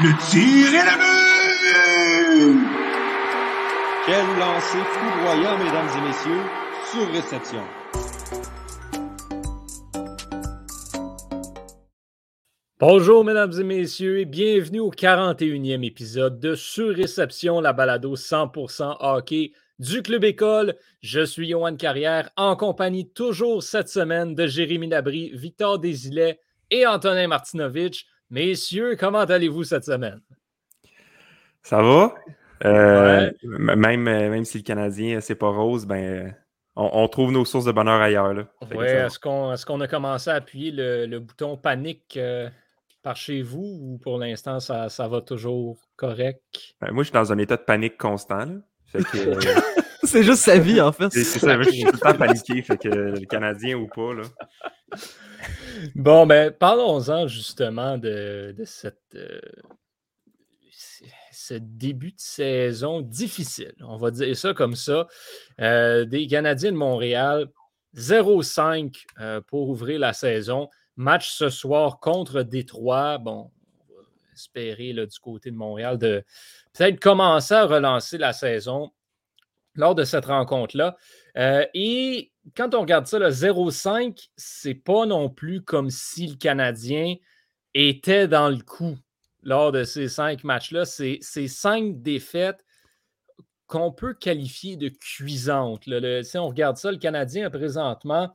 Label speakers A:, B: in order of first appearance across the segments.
A: Le tir est la but!
B: Quel lancer foudroyant, mesdames et messieurs, sur réception.
C: Bonjour, mesdames et messieurs, et bienvenue au 41e épisode de Surréception, la balado 100% hockey du Club École. Je suis Johan Carrière, en compagnie toujours cette semaine de Jérémy Nabry, Victor Desilets et Antonin Martinovitch. Messieurs, comment allez-vous cette semaine?
D: Ça va? Euh, même, même si le Canadien, c'est pas rose, ben, on, trouve nos sources de bonheur ailleurs.
C: Oui, est-ce qu'on a commencé à appuyer le, bouton panique euh, par chez vous ou pour l'instant, ça, va toujours correct?
D: Ben, moi, je suis dans un état de panique constant.
E: Euh, c'est juste sa vie, en fait.
D: C'est ça, je suis tout le temps paniqué, fait que le Canadien ou pas. Là.
C: Bon, ben, parlons-en justement de, cette, euh, ce début de saison difficile. On va dire ça comme ça. Euh, des Canadiens de Montréal, 0-5 euh, pour ouvrir la saison. Match ce soir contre Détroit. Bon, espérer du côté de Montréal de peut-être commencer à relancer la saison lors de cette rencontre-là. et quand on regarde ça, le 0-5, c'est pas non plus comme si le Canadien était dans le coup lors de ces cinq matchs-là. C'est cinq défaites qu'on peut qualifier de cuisantes. si on regarde ça, le Canadien présentement,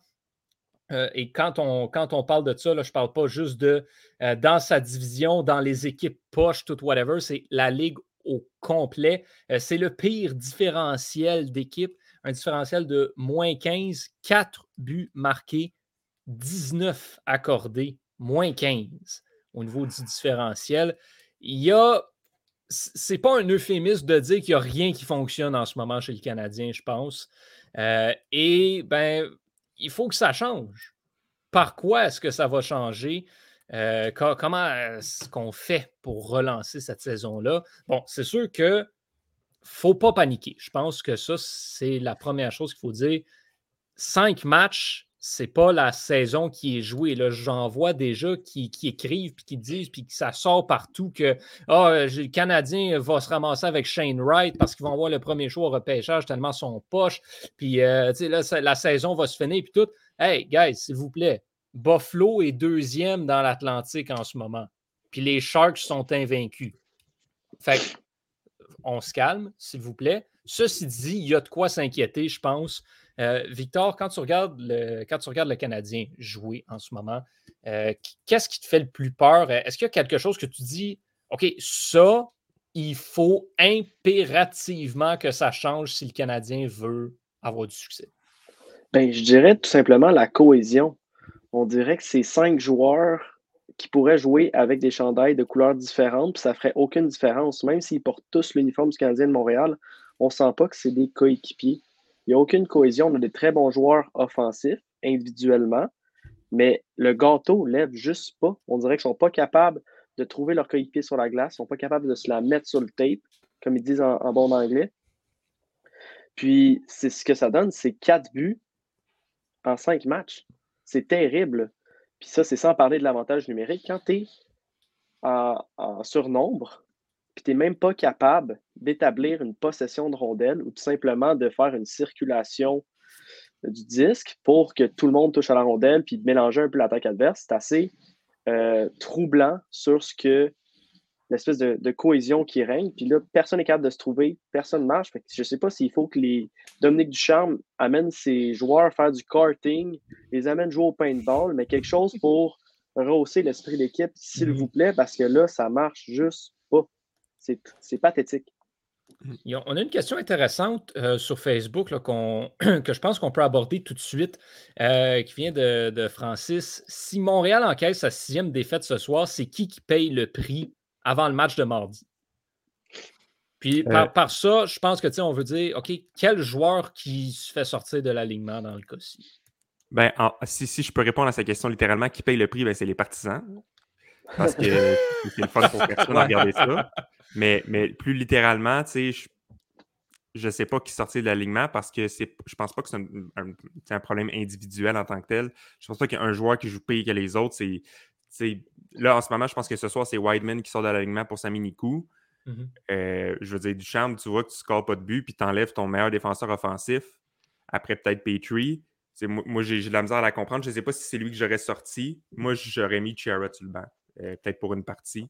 C: euh, et quand on, quand on parle de ça, je ne parle pas juste de euh, dans sa division, dans les équipes poches, tout whatever, c'est la ligue au complet. Euh, c'est le pire différentiel d'équipe un différentiel de moins 15, 4 buts marqués, 19 accordés, moins 15 au niveau du différentiel. Il y a. C'est pas un euphémisme de dire qu'il n'y a rien qui fonctionne en ce moment chez le Canadien, je pense. Et ben, il faut que ça change. Par quoi est-ce que ça va changer? Euh, comment est-ce qu'on fait pour relancer cette saison-là? Bon, c'est sûr que faut pas paniquer. Je pense que ça, c'est la première chose qu'il faut dire. Cinq matchs, c'est pas la saison qui est jouée. J'en vois déjà qui, écrivent puis qui disent puis que ça sort partout que oh, le Canadien va se ramasser avec Shane Wright parce qu'ils vont avoir le premier choix au repêchage tellement son poche. Puis euh, là, la saison va se finir puis tout. Hey, guys, s'il vous plaît, Buffalo est deuxième dans l'Atlantique en ce moment. Puis les Sharks sont invaincus. Fait on se calme, s'il vous plaît. Ceci dit, il y a de quoi s'inquiéter, je pense. Euh, Victor, quand tu, regardes le, Canadien jouer en ce moment, euh, qu'est-ce qui te fait le plus peur? Est-ce qu'il y a quelque chose que tu dis, OK, ça, il faut impérativement que ça change si le Canadien veut avoir du succès?
E: Ben, je dirais tout simplement la cohésion. On dirait que ces cinq joueurs qui pourraient jouer avec des chandails de couleurs différentes, puis ça ferait aucune différence. Même s'ils portent tous l'uniforme du Canadien de Montréal, on ne sent pas que c'est des coéquipiers. Il n'y a aucune cohésion. On a des très bons joueurs offensifs individuellement, mais le gâteau lève juste pas. On dirait qu'ils ne sont pas capables de trouver leur coéquipier sur la glace, ils ne sont pas capables de se la mettre sur le tape, comme ils disent en, bon anglais. Puis, c'est ce que ça donne, c'est quatre buts en cinq matchs. C'est terrible. Puis ça, c'est sans parler de l'avantage numérique. Quand tu es en, surnombre, puis tu n'es même pas capable d'établir une possession de rondelle ou tout simplement de faire une circulation du disque pour que tout le monde touche à la rondelle puis de mélanger un peu l'attaque adverse, c'est assez euh, troublant sur ce que l'espèce de, cohésion qui règne. Puis là, personne n'est capable de se trouver, personne ne marche. je ne sais pas s'il faut que les Dominique Ducharme amène ses joueurs à faire du karting, les amène jouer au paintball, mais quelque chose pour rehausser l'esprit d'équipe, s'il mhm. vous plaît, parce que là, ça marche juste. C'est pathétique.
C: On a une question intéressante euh, sur Facebook que je pense qu'on peut aborder tout de suite, euh, qui vient de, de, Francis. Si Montréal encaisse sa sixième défaite ce soir, c'est qui qui paye le prix avant le match de mardi? Puis euh. par, ça, je pense que on veut dire, OK, quel joueur qui se fait sortir de l'alignement dans le cas-ci?
D: Ben, si, si, je peux répondre à sa question littéralement, qui paye le prix, ben, c'est les partisans. Parce que c'est le fun pour personne de regarder ça. Mais, mais plus littéralement, tu sais, je ne sais pas qui sortir de l'alignement parce que c'est, je pense pas que c'est un, un, problème individuel en tant que tel. Je pense pas qu'il y a un joueur qui joue pire que les autres. C'est, là, en ce moment, je pense que ce soir, c'est Wideman qui sort de l'alignement pour Sami Nikou. Euh, je veux dire, Duchamp, tu vois que tu ne scores pas de but, puis tu enlèves ton meilleur défenseur offensif. Après, peut-être Petrie. Moi, moi j'ai, de la misère à la comprendre. Je ne sais pas si c'est lui que j'aurais sorti. Moi, j'aurais mis Chiara sur le banc, peut-être pour une partie.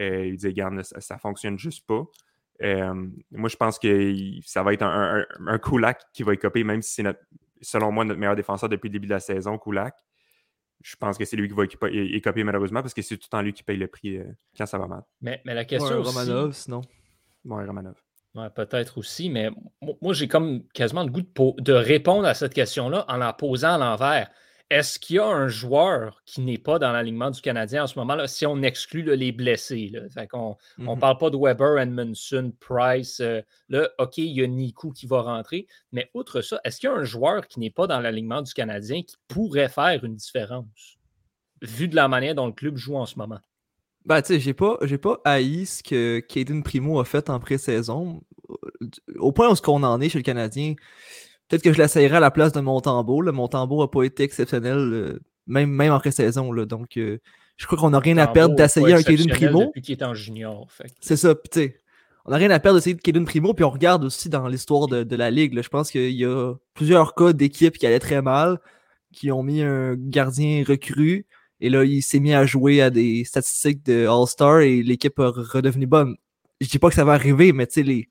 D: Euh, il disait, regarde, ça ne fonctionne juste pas. Euh, moi, je pense que ça va être un, un, Kulak qui va écoper, même si c'est selon moi notre meilleur défenseur depuis le début de la saison, Kulak. Je pense que c'est lui qui va écoper malheureusement parce que c'est tout le temps lui qui paye le prix euh, quand ça va mal.
C: Mais, mais la question.
F: aussi... Romanov, sinon.
D: Ouais, Romanov.
C: Ouais, peut-être aussi, mais moi, j'ai comme quasiment le goût de, de, répondre à cette question-là en la posant à l'envers. Est-ce qu'il y a un joueur qui n'est pas dans l'alignement du Canadien en ce moment, là, si on exclut les blessés? on ne mmh parle pas de Weber, Edmondson, Price. Euh, là, OK, il y a Niku qui va rentrer. Mais outre ça, est-ce qu'il y a un joueur qui n'est pas dans l'alignement du Canadien qui pourrait faire une différence, vu de la manière dont le club joue en ce moment?
F: Ben, tu sais, j'ai pas, j'ai pas haï ce que Caden Primo a fait en pré-saison. Au point où ce qu'on en est chez le Canadien, Peut-être que je l'essayerai à la place de Montembeau. Mon Montembeau n'a pas été exceptionnel, euh, même, même en pré-saison. Donc, euh, je crois qu'on n'a rien à perdre d'essayer un Kaden Primo.
C: Depuis qu'il est en junior.
F: C'est ça. on n'a rien à perdre d'essayer Kaden Primo. Puis on regarde aussi dans l'histoire de, la Ligue. je pense qu'il y a plusieurs cas d'équipes qui allaient très mal, qui ont mis un gardien recru. Et là, il s'est mis à jouer à des statistiques de All-Star et l'équipe a redevenu bonne. Je dis pas que ça va arriver, mais tu sais, les...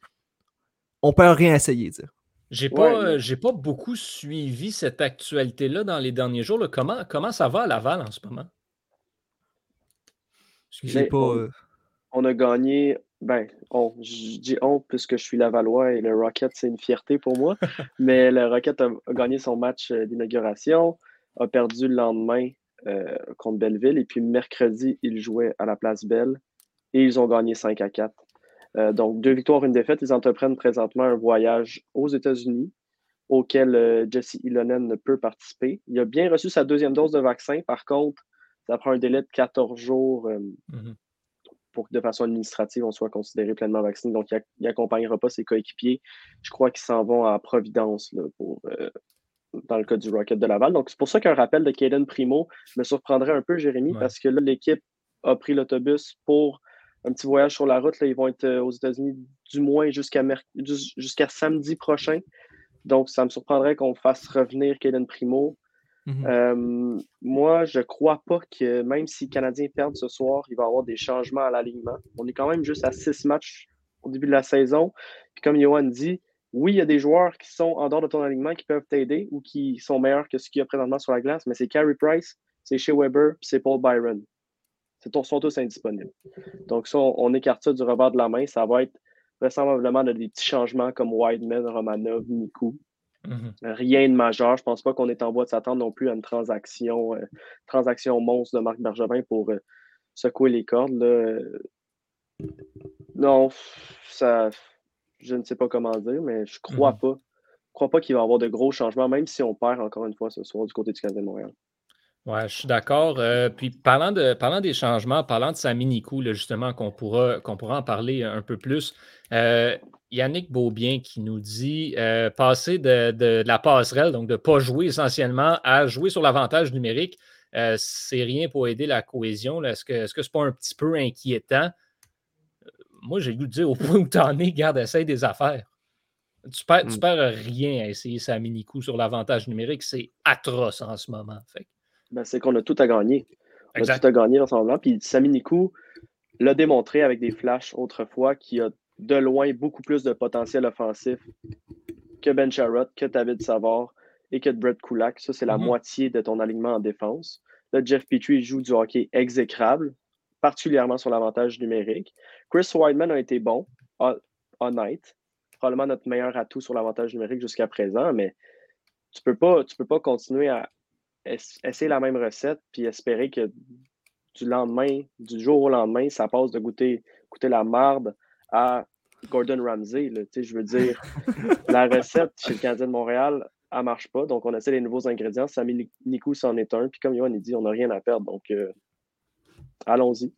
F: on peut rien essayer.
C: J'ai pas, pas beaucoup suivi cette actualité-là dans les derniers jours. Comment, comment ça va à Laval en ce moment?
E: Ben, pas. On, a gagné. Ben, je dis on puisque je suis Lavallois et le Rocket, c'est une fierté pour moi. mais le Rocket a, gagné son match d'inauguration, a perdu le lendemain contre Belleville. Et puis mercredi, ils jouaient à la place Belle et ils ont gagné 5 à 4. Euh, donc, deux victoires, une défaite. Ils entreprennent présentement un voyage aux États-Unis auquel euh, Jesse Ilonen ne peut participer. Il a bien reçu sa deuxième dose de vaccin. Par contre, ça prend un délai de 14 jours euh, mm-hmm. pour que de façon administrative, on soit considéré pleinement vacciné. Donc, il n'accompagnera pas ses coéquipiers. Je crois qu'ils s'en vont à Providence pour, dans le cas du Rocket de Laval. Donc, c'est pour ça qu'un rappel de Caden Primo me surprendrait un peu, Jérémy, parce que là, l'équipe a pris l'autobus pour un petit voyage sur la route. Là, ils vont être euh, aux États-Unis du moins jusqu'à jusqu'à samedi prochain. Donc, ça me surprendrait qu'on fasse revenir Kaden Primo. Mhm. Euh, moi, je ne crois pas que même si les Canadiens perdent ce soir, il va y avoir des changements à l'alignement. On est quand même juste à six matchs au début de la saison. Puis comme Johan dit, oui, il y a des joueurs qui sont en dehors de ton alignement qui peuvent t'aider ou qui sont meilleurs que ce qu'il y a présentement sur la glace, mais c'est Carey Price, c'est Shea Weber, c'est Paul Byron sont tous indisponibles. Donc, ça, on, écarte ça du revers de la main. Ça va être vraisemblablement des petits changements comme Wideman, Romanov, Niku. Mm-hmm. Rien de majeur. Je ne pense pas qu'on est en voie de s'attendre non plus à une transaction, euh, transaction monstre de Marc Bergevin pour euh, secouer les cordes. Non, ça, je ne sais pas comment dire, mais je crois mm-hmm. pas. Je crois pas qu'il va y avoir de gros changements, même si on perd encore une fois ce soir du côté du Canadien de Montréal.
C: Oui, je suis d'accord. Euh, puis parlant, de, parlant des changements, parlant de sa mini-coup, justement, qu'on pourra, qu'on pourra en parler un peu plus, euh, Yannick Beaubien qui nous dit euh, passer de, la passerelle, donc de ne pas jouer essentiellement, à jouer sur l'avantage numérique, c'est rien pour aider la cohésion. Est-ce que ce n'est pas un petit peu inquiétant? Moi, j'ai dû dire au point où tu en es, garde, essaye des affaires. Tu perds, tu hmm. perds rien à essayer sa mini-coup sur l'avantage numérique. C'est atroce en ce moment. Fait.
E: Ben, c'est qu'on a tout à gagner. On a tout à gagner dans ce Puis Sami Nikou l'a démontré avec des flashs autrefois qu'il a de loin beaucoup plus de potentiel offensif que Ben Sharrott, que David Savard et que Brett Kulak. Ça, c'est la mm-hmm. moitié de ton alignement en défense. Là, Jeff Petrie joue du hockey exécrable, particulièrement sur l'avantage numérique. Chris Wideman a été bon, honnête, probablement notre meilleur atout sur l'avantage numérique jusqu'à présent, mais tu ne peux, pas, tu peux pas continuer à essayer la même recette puis espérer que du lendemain, du jour au lendemain, ça passe de goûter, goûter la marde à Gordon Ramsay. je veux dire, la recette chez le Canadien de Montréal, elle ne marche pas. Donc, on essaie les nouveaux ingrédients. Sami Nikou, c'en est un. Puis comme Yohan dit, on n'a rien à perdre. Donc, euh, allons-y.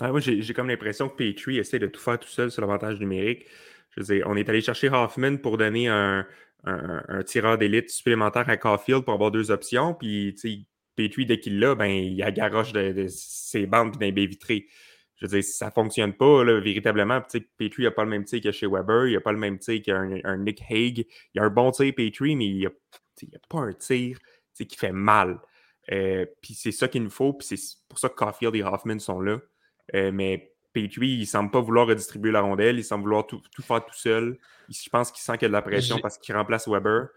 D: Ah, j'ai comme l'impression que Petrie essaie de tout faire tout seul sur l'avantage numérique. Je veux dire, on est allé chercher Hoffman pour donner un, un, tireur d'élite supplémentaire à Caulfield pour avoir deux options. Puis, tu sais, Petrie, dès qu'il l'a, ben, il a garoche de, de ses bandes d'un baie vitré. Je veux dire, ça ne fonctionne pas, là, véritablement. Petrie n'a pas le même tir que chez Weber, il n'a pas le même tir qu'un un Nick Hague. Il a un bon tir, Petrie, mais il n'a a pas un tir qui fait mal. Euh, puis c'est ça qu'il nous faut, puis c'est pour ça que Caulfield et Hoffman sont là. Euh, mais Petrie, il ne semble pas vouloir redistribuer la rondelle, il semble vouloir tout, tout faire tout seul. Je pense qu'il sent qu'il y a de la pression parce qu'il remplace Weber.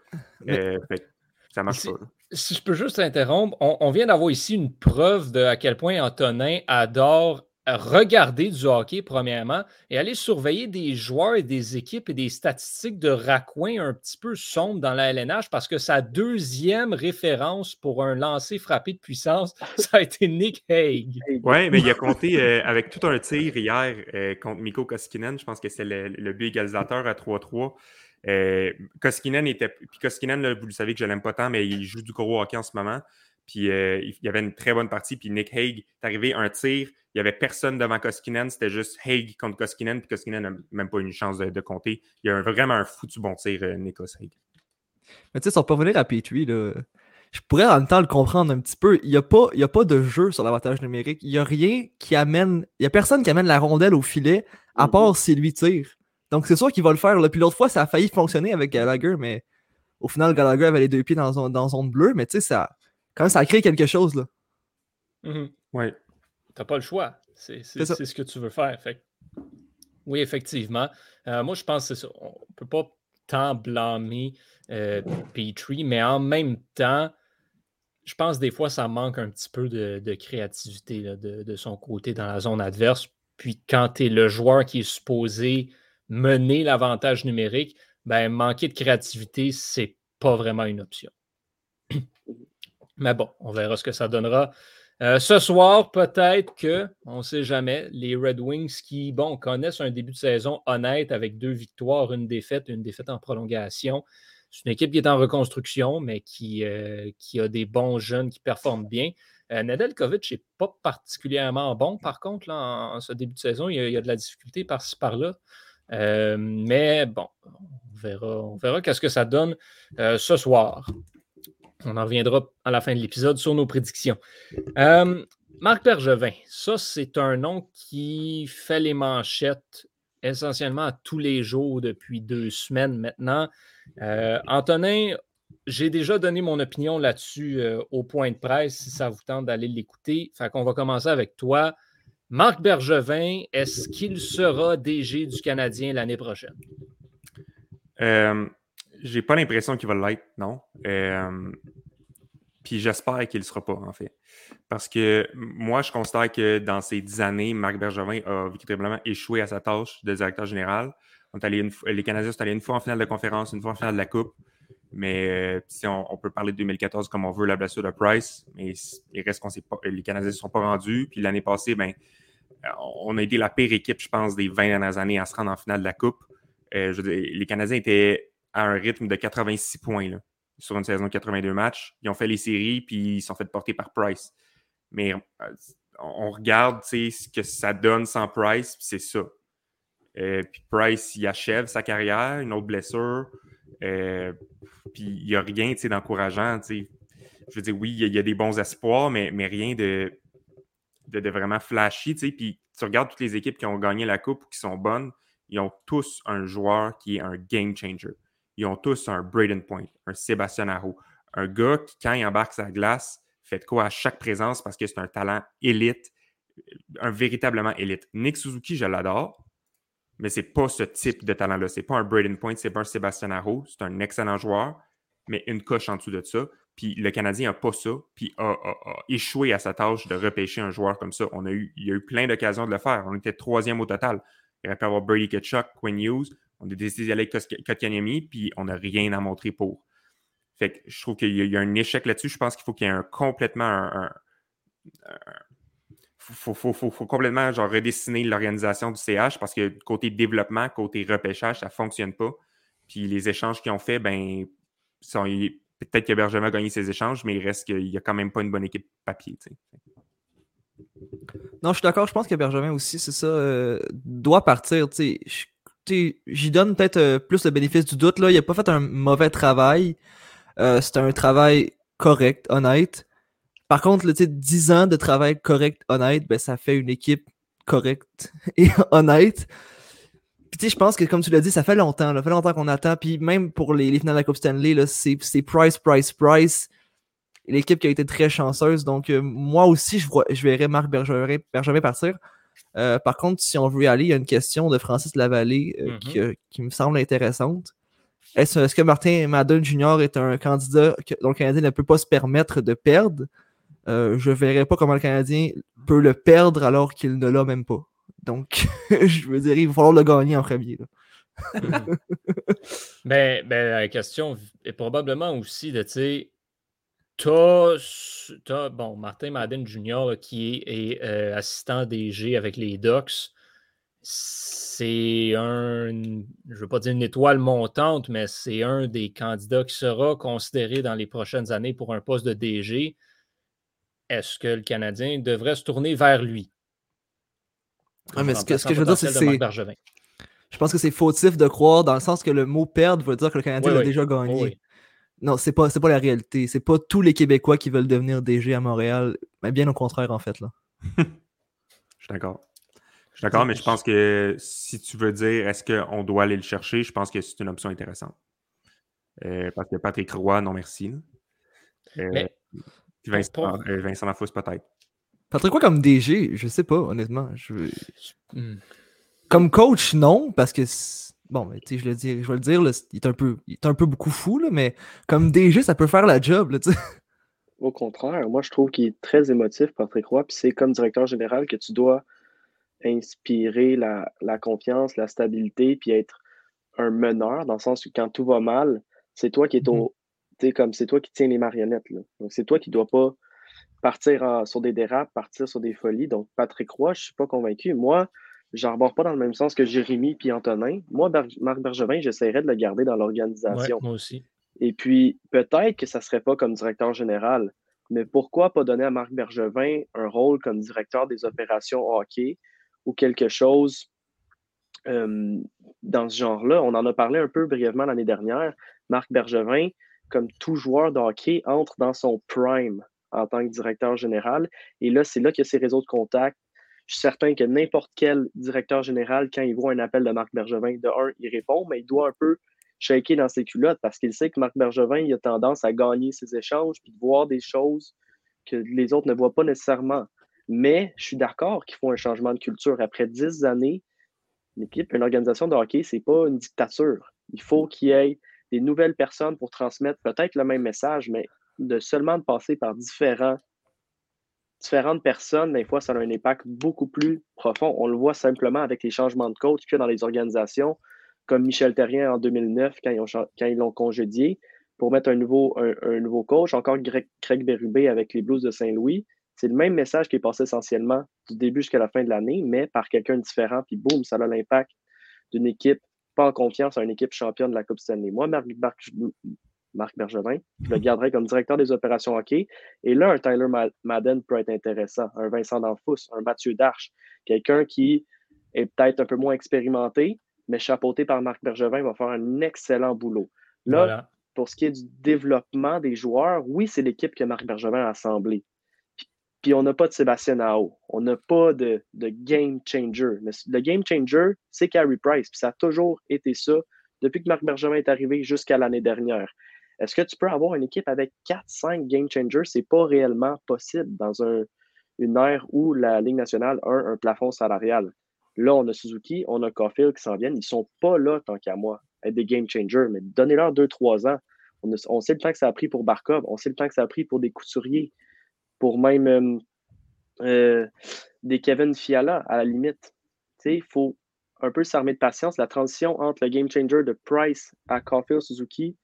D: Euh, fait, ça marche
C: si,
D: pas.
C: Si je peux juste interrompre, on, on vient d'avoir ici une preuve de à quel point Antonin adore regarder du hockey, premièrement, et aller surveiller des joueurs et des équipes et des statistiques de raccoins un petit peu sombres dans la LNH parce que sa deuxième référence pour un lancer frappé de puissance, ça a été Nick Hague.
D: Oui, mais il a compté euh, avec tout un tir hier euh, contre Mikko Koskinen. Je pense que c'est le, but égalisateur à 3-3. Euh, Koskinen était. Puis Koskinen, vous le savez que je l'aime pas tant, mais il joue du gros hockey en ce moment. Puis euh, il y avait une très bonne partie. Puis Nick Hague est arrivé un tir. Il n'y avait personne devant Koskinen. C'était juste Hague contre Koskinen. Puis Koskinen n'a même pas eu une chance de, de, compter. Il y a un, vraiment un foutu bon tir, euh, Nikos Hague.
F: Mais tu sais, sans revenir à Petrie, là, je pourrais en même temps le comprendre un petit peu. Il n'y a, pas, il y a pas de jeu sur l'avantage numérique. Il n'y a rien qui amène. Il n'y a personne qui amène la rondelle au filet, à part si lui tire. Donc c'est sûr qu'il va le faire. Là. Puis l'autre fois, ça a failli fonctionner avec Gallagher, mais au final, Gallagher avait les deux pieds dans, son, dans zone bleue. Mais tu sais, ça quand ça a créé quelque chose, là.
C: Mm -hmm.
D: Oui.
C: T'as pas le choix. C'est ce que tu veux faire. Fait. Oui, effectivement. Euh, moi, je pense que c'est ça. On ne peut pas tant blâmer euh, Petrie, mais en même temps, je pense des fois, ça manque un petit peu de, de créativité là, de, de, son côté dans la zone adverse. Puis quand tu es le joueur qui est supposé mener l'avantage numérique, ben, manquer de créativité, c'est pas vraiment une option. Mais bon, on verra ce que ça donnera. Euh, ce soir, peut-être que, on ne sait jamais, les Red Wings qui, bon, connaissent un début de saison honnête avec deux victoires, une défaite, une défaite en prolongation. C'est une équipe qui est en reconstruction, mais qui, euh, a des bons jeunes qui performent bien. Euh, Nedeljkovic n'est pas particulièrement bon, par contre, en, ce début de saison. Il y a, de la difficulté par-ci, par-là. Euh, mais bon, on verra, on verra qu'est-ce que ça donne ce soir. On en reviendra à la fin de l'épisode sur nos prédictions. Euh, Marc Bergevin, ça, c'est un nom qui fait les manchettes essentiellement tous les jours depuis deux semaines maintenant. Euh, Antonin, j'ai déjà donné mon opinion là-dessus euh, au point de presse, si ça vous tente d'aller l'écouter. Fait qu'on va commencer avec toi. Marc Bergevin, est-ce qu'il sera DG du Canadien l'année prochaine?
D: J'ai pas l'impression qu'il va l'être, non. Euh, puis j'espère qu'il ne sera pas, en fait. Parce que moi, je considère que dans ces dix années, Marc Bergevin a véritablement échoué à sa tâche de directeur général. Est une, les Canadiens sont allés une fois en finale de conférence, une fois en finale de la Coupe. Mais euh, si on, peut parler de 2014 comme on veut, la blessure de Price, mais il reste qu'on sait pas, les Canadiens ne sont pas rendus. Puis l'année passée, ben, on a été la pire équipe, je pense, des 20 dernières années à se rendre en finale de la Coupe. Euh, je dire, les Canadiens étaient à un rythme de 86 points sur une saison de 82 matchs. Ils ont fait les séries, puis ils sont fait porter par Price. Mais euh, on regarde ce que ça donne sans Price, puis c'est ça. Euh, puis Price, il achève sa carrière, une autre blessure. Euh, puis il n'y a rien d'encourageant. Je veux dire, oui, il y, a des bons espoirs, mais, rien de, de, de, vraiment flashy. Puis tu regardes toutes les équipes qui ont gagné la Coupe ou qui sont bonnes, ils ont tous un joueur qui est un game changer ils ont tous un Braden Point, un Sébastien Aho, un gars qui, quand il embarque sa glace, fait quoi à chaque présence parce que c'est un talent élite, un véritablement élite. Nick Suzuki, je l'adore, mais c'est pas ce type de talent-là. C'est pas un Braden Point, c'est pas un Sébastien Aho, c'est un excellent joueur, mais une coche en dessous de ça. Puis le Canadien n'a pas ça, puis a, échoué à sa tâche de repêcher un joueur comme ça. On a eu, il y a eu plein d'occasions de le faire. On était troisième au total. Il aurait pu avoir Brady Ketchuk, Quinn Hughes. On a décidé d'aller avec Kotkaniemi, puis on n'a rien à montrer pour. Fait que je trouve qu'il y, a un échec là-dessus. Je pense qu'il faut qu'il y ait un complètement un, faut, complètement genre redessiner l'organisation du CH parce que côté développement, côté repêchage, ça ne fonctionne pas. Puis les échanges qu'ils ont fait, ben, peut-être que Bergevin a gagné ses échanges, mais il reste qu'il n'y a quand même pas une bonne équipe papier.
F: Non, je suis d'accord. Je pense que Bergevin aussi, c'est ça, euh, doit partir. Je j'y donne peut-être euh, plus le bénéfice du doute. Là. Il n'a pas fait un mauvais travail. Euh, c'est un travail correct, honnête. Par contre, 10 ans de travail correct, honnête, ben, ça fait une équipe correcte et honnête. Puis je pense que comme tu l'as dit, ça fait longtemps. Ça fait longtemps qu'on attend. Puis même pour les, finales de la Coupe Stanley, c'est Price, Price, Price. L'équipe qui a été très chanceuse. Donc euh, moi aussi, je, vois, je verrais Marc Bergevin, Bergevin partir. Euh, par contre, si on veut y aller, il y a une question de Francis Lavallée euh, mm-hmm. qui, me semble intéressante. Est-ce que Martin Madden Jr. est un candidat dont le Canadien ne peut pas se permettre de perdre? Euh, je ne verrais pas comment le Canadien peut le perdre alors qu'il ne l'a même pas. Donc, je veux dire, il va falloir le gagner en premier.
C: Ben, ben, la question est probablement aussi de, tu sais, T'as, bon, Martin Madden Jr. qui est, euh, assistant DG avec les Ducks. C'est un, je ne veux pas dire une étoile montante, mais c'est un des candidats qui sera considéré dans les prochaines années pour un poste de DG. Est-ce que le Canadien devrait se tourner vers lui?
F: mais ce que, je veux dire, c'est Je pense que c'est fautif de croire dans le sens que le mot perdre veut dire que le Canadien a déjà gagné. Non, c'est pas, pas la réalité. C'est pas tous les Québécois qui veulent devenir DG à Montréal, mais bien au contraire, en fait. là.
D: je suis d'accord. Je suis d'accord, mais je pense que si tu veux dire est-ce qu'on doit aller le chercher, je pense que c'est une option intéressante. Euh, parce que Patrick Roy, non merci. Euh, Vincent, euh, Vincent peut-être.
F: Patrick Roy comme DG, je sais pas, honnêtement. Hmm. Comme coach, non, parce que bon, je, le dis, je vais le dire, il, est un peu, il est un peu beaucoup fou, là, mais comme DG, ça peut faire la job. Là,
E: Au contraire, moi je trouve qu'il est très émotif, Patrick Roy, puis c'est comme directeur général que tu dois inspirer la, confiance, la stabilité, puis être un meneur, dans le sens que quand tout va mal, c'est toi qui es au. Mm-hmm. comme c'est toi qui tiens les marionnettes. Là. Donc c'est toi qui ne dois pas partir sur des dérapes, partir sur des folies. Donc Patrick Roy, je ne suis pas convaincu. Moi, j'arbore pas dans le même sens que Jérémy et Antonin. Moi, Marc Bergevin, j'essaierais de le garder dans l'organisation.
C: moi aussi.
E: Et puis, peut-être que ça ne serait pas comme directeur général, mais pourquoi pas donner à Marc Bergevin un rôle comme directeur des opérations hockey ou quelque chose euh, dans ce genre-là? On en a parlé un peu brièvement l'année dernière. Marc Bergevin, comme tout joueur de hockey, entre dans son prime en tant que directeur général. Et là, c'est là qu'il y a ses réseaux de contacts, je suis certain que n'importe quel directeur général, quand il voit un appel de Marc Bergevin, de un, il répond, mais il doit un peu shaker dans ses culottes parce qu'il sait que Marc Bergevin a tendance à gagner ses échanges puis de voir des choses que les autres ne voient pas nécessairement. Mais je suis d'accord qu'il faut un changement de culture. Après dix années, une équipe, une organisation de hockey, ce n'est pas une dictature. Il faut qu'il y ait des nouvelles personnes pour transmettre peut-être le même message, mais de seulement de passer par différents différentes personnes, des fois, ça a un impact beaucoup plus profond. On le voit simplement avec les changements de coach que dans les organisations, comme Michel Terrien en 2009, quand ils, l'ont congédié, pour mettre un nouveau, un, nouveau coach, encore Craig Berube avec les Blues de Saint-Louis. C'est le même message qui est passé essentiellement du début jusqu'à la fin de l'année, mais par quelqu'un de différent, puis boum, ça a l'impact d'une équipe pas en confiance à une équipe championne de la Coupe Stanley. Moi, Marc, Marc Bergevin. Je le garderai comme directeur des opérations hockey. Et là, un Tyler Madden peut être intéressant. Un Vincent D'Anfous, un Mathieu Darche. Quelqu'un qui est peut-être un peu moins expérimenté, mais chapeauté par Marc Bergevin, va faire un excellent boulot. Là, pour ce qui est du développement des joueurs, oui, c'est l'équipe que Marc Bergevin a assemblée. Puis on n'a pas de Sébastien Nao. On n'a pas de, de, game changer. Mais le game changer, c'est Carey Price. Puis ça a toujours été ça depuis que Marc Bergevin est arrivé jusqu'à l'année dernière. Est-ce que tu peux avoir une équipe avec 4-5 game changers? Ce n'est pas réellement possible dans une ère où la Ligue nationale a un, plafond salarial. Là, on a Suzuki, on a Caulfield qui s'en viennent. Ils sont pas là, tant qu'à moi, être des game changers, mais donnez-leur 2-3 ans. On, sait le temps que ça a pris pour Barkov, on sait le temps que ça a pris pour des couturiers, pour même euh, euh, des Kevin Fiala, à la limite. Il faut un peu s'armer de patience. La transition entre le game changer de Price à Caulfield Suzuki,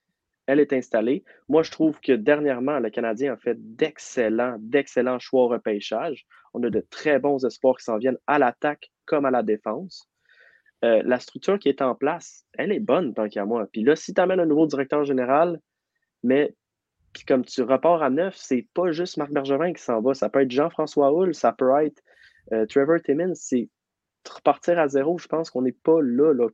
E: elle est installée. Moi, je trouve que dernièrement, le Canadien a fait d'excellents, d'excellents choix au repêchage. On a de très bons espoirs qui s'en viennent à l'attaque comme à la défense. Euh, la structure qui est en place, elle est bonne tant qu'à moi. Puis là, si tu amènes un nouveau directeur général, mais comme tu repars à neuf, c'est pas juste Marc Bergevin qui s'en va. Ça peut être Jean-François Hull, ça peut être euh, Trevor Timmins. C'est repartir à zéro. Je pense qu'on n'est pas là, là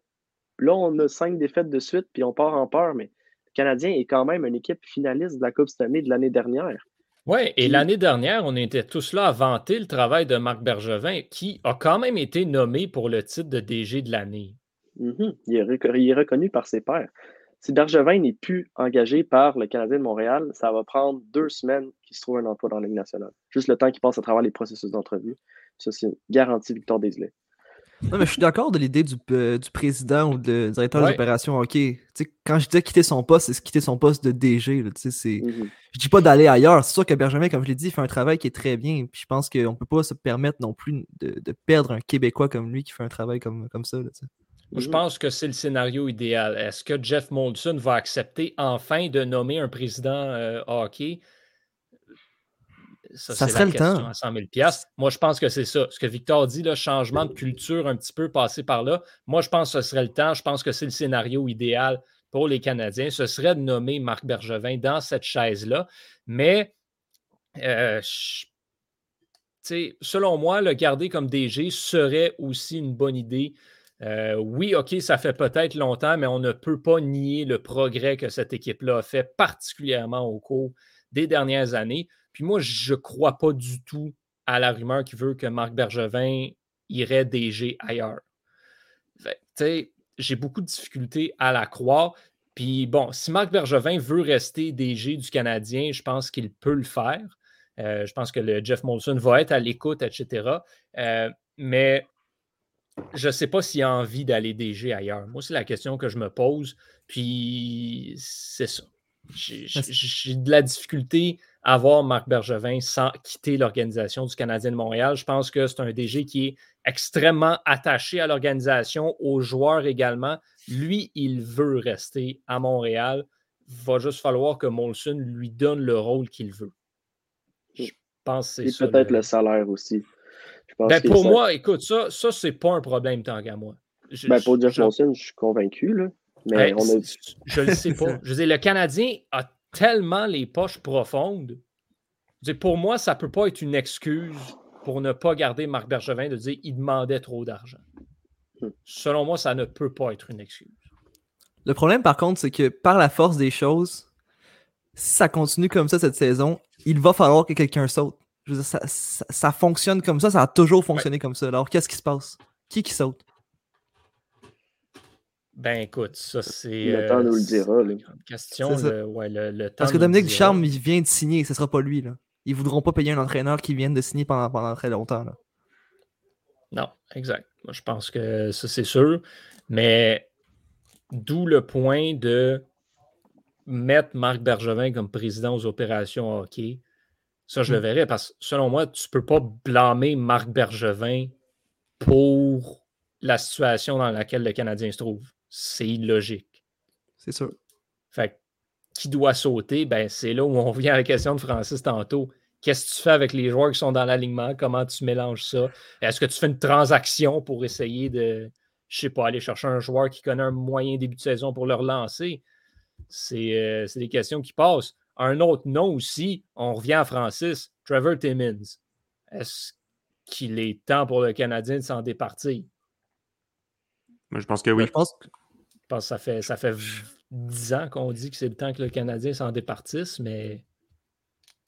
E: Là, on a cinq défaites de suite, puis on part en peur, mais Canadien est quand même une équipe finaliste de la Coupe cette année de l'année dernière.
C: Oui, et l'année dernière, on était tous là à vanter le travail de Marc Bergevin, qui a quand même été nommé pour le titre de DG de l'année.
E: Mhm. il, est il, est reconnu par ses pairs. Si Bergevin n'est plus engagé par le Canadien de Montréal, ça va prendre deux semaines qu'il se trouve un emploi dans la Ligue nationale. Juste le temps qu'il passe à travers les processus d'entrevue. Ça, c'est une garantie victoire des.
F: Non, mais je suis d'accord de l'idée du, euh, du, président ou du directeur des opérations hockey. quand je disais quitter son poste, c'est quitter son poste de DG. Là, c'est, mm-hmm. Je dis pas d'aller ailleurs. C'est sûr que Benjamin, comme je l'ai dit, fait un travail qui est très bien. Puis je pense qu'on ne peut pas se permettre non plus de, de, perdre un Québécois comme lui qui fait un travail comme, comme ça. Là,
C: je mm-hmm. pense que c'est le scénario idéal. Est-ce que Jeff Molson va accepter enfin de nommer un président euh, hockey?
F: Ça, serait le temps.
C: 100 000 Moi, je pense que c'est ça. Ce que Victor dit, le changement de culture un petit peu passé par là. Moi, je pense que ce serait le temps. Je pense que c'est le scénario idéal pour les Canadiens. Ce serait de nommer Marc Bergevin dans cette chaise-là. Mais, euh, selon moi, le garder comme DG serait aussi une bonne idée. Euh, oui, OK, ça fait peut-être longtemps, mais on ne peut pas nier le progrès que cette équipe-là a fait, particulièrement au cours des dernières années. Puis moi, je ne crois pas du tout à la rumeur qui veut que Marc Bergevin irait DG ailleurs. J'ai beaucoup de difficultés à la croire. Puis bon, si Marc Bergevin veut rester DG du Canadien, je pense qu'il peut le faire. Euh, je pense que le Jeff Molson va être à l'écoute, etc. Euh, mais je ne sais pas s'il a envie d'aller DG ailleurs. Moi, c'est la question que je me pose. Puis c'est ça. J'ai de la difficulté à voir Marc Bergevin sans quitter l'organisation du Canadien de Montréal. Je pense que c'est un DG qui est extrêmement attaché à l'organisation, aux joueurs également. Lui, il veut rester à Montréal. Il va juste falloir que Molson lui donne le rôle qu'il veut.
E: Je pense que c'est peut-être le... salaire aussi.
C: Ben, pour moi, écoute, ça, ça c'est pas un problème tant qu'à moi.
E: ben, pour Jeff Molson, je suis convaincu. Là. Mais
C: Je ne le sais pas. Je veux dire, le Canadien a tellement les poches profondes. pour moi, ça ne peut pas être une excuse pour ne pas garder Marc Bergevin de dire qu'il demandait trop d'argent. Selon moi, ça ne peut pas être une excuse.
F: Le problème, par contre, c'est que par la force des choses, si ça continue comme ça cette saison, il va falloir que quelqu'un saute. ça, fonctionne comme ça, ça a toujours fonctionné comme ça. Alors, qu'est-ce qui se passe? Qui qui saute?
C: Ben écoute, ça c'est.
E: Le temps nous le dira. Là.
C: Question. Le,
F: Parce que Dominique Ducharme, il vient de signer, ce ne sera pas lui. Là. Ils ne voudront pas payer un entraîneur qui vient de signer pendant, pendant très longtemps. Là.
C: Non, exact. Moi, je pense que ça, c'est sûr. Mais d'où le point de mettre Marc Bergevin comme président aux opérations hockey. Ça, je le hmm. verrai parce que selon moi, tu ne peux pas blâmer Marc Bergevin pour la situation dans laquelle le Canadien se trouve c'est illogique.
F: C'est sûr.
C: Fait qui doit sauter, ben, c'est là où on vient à la question de Francis tantôt. Qu'est-ce que tu fais avec les joueurs qui sont dans l'alignement? Comment tu mélanges ça? Est-ce que tu fais une transaction pour essayer de, je sais pas, aller chercher un joueur qui connaît un moyen début de saison pour le relancer? C'est euh, des questions qui passent. Un autre nom aussi, on revient à Francis, Trevor Timmins. Est-ce qu'il est temps pour le Canadien de s'en départir?
D: je pense que oui.
C: Je pense, que ça fait, ça fait 10 ans qu'on dit que c'est le temps que le Canadien s'en départisse, mais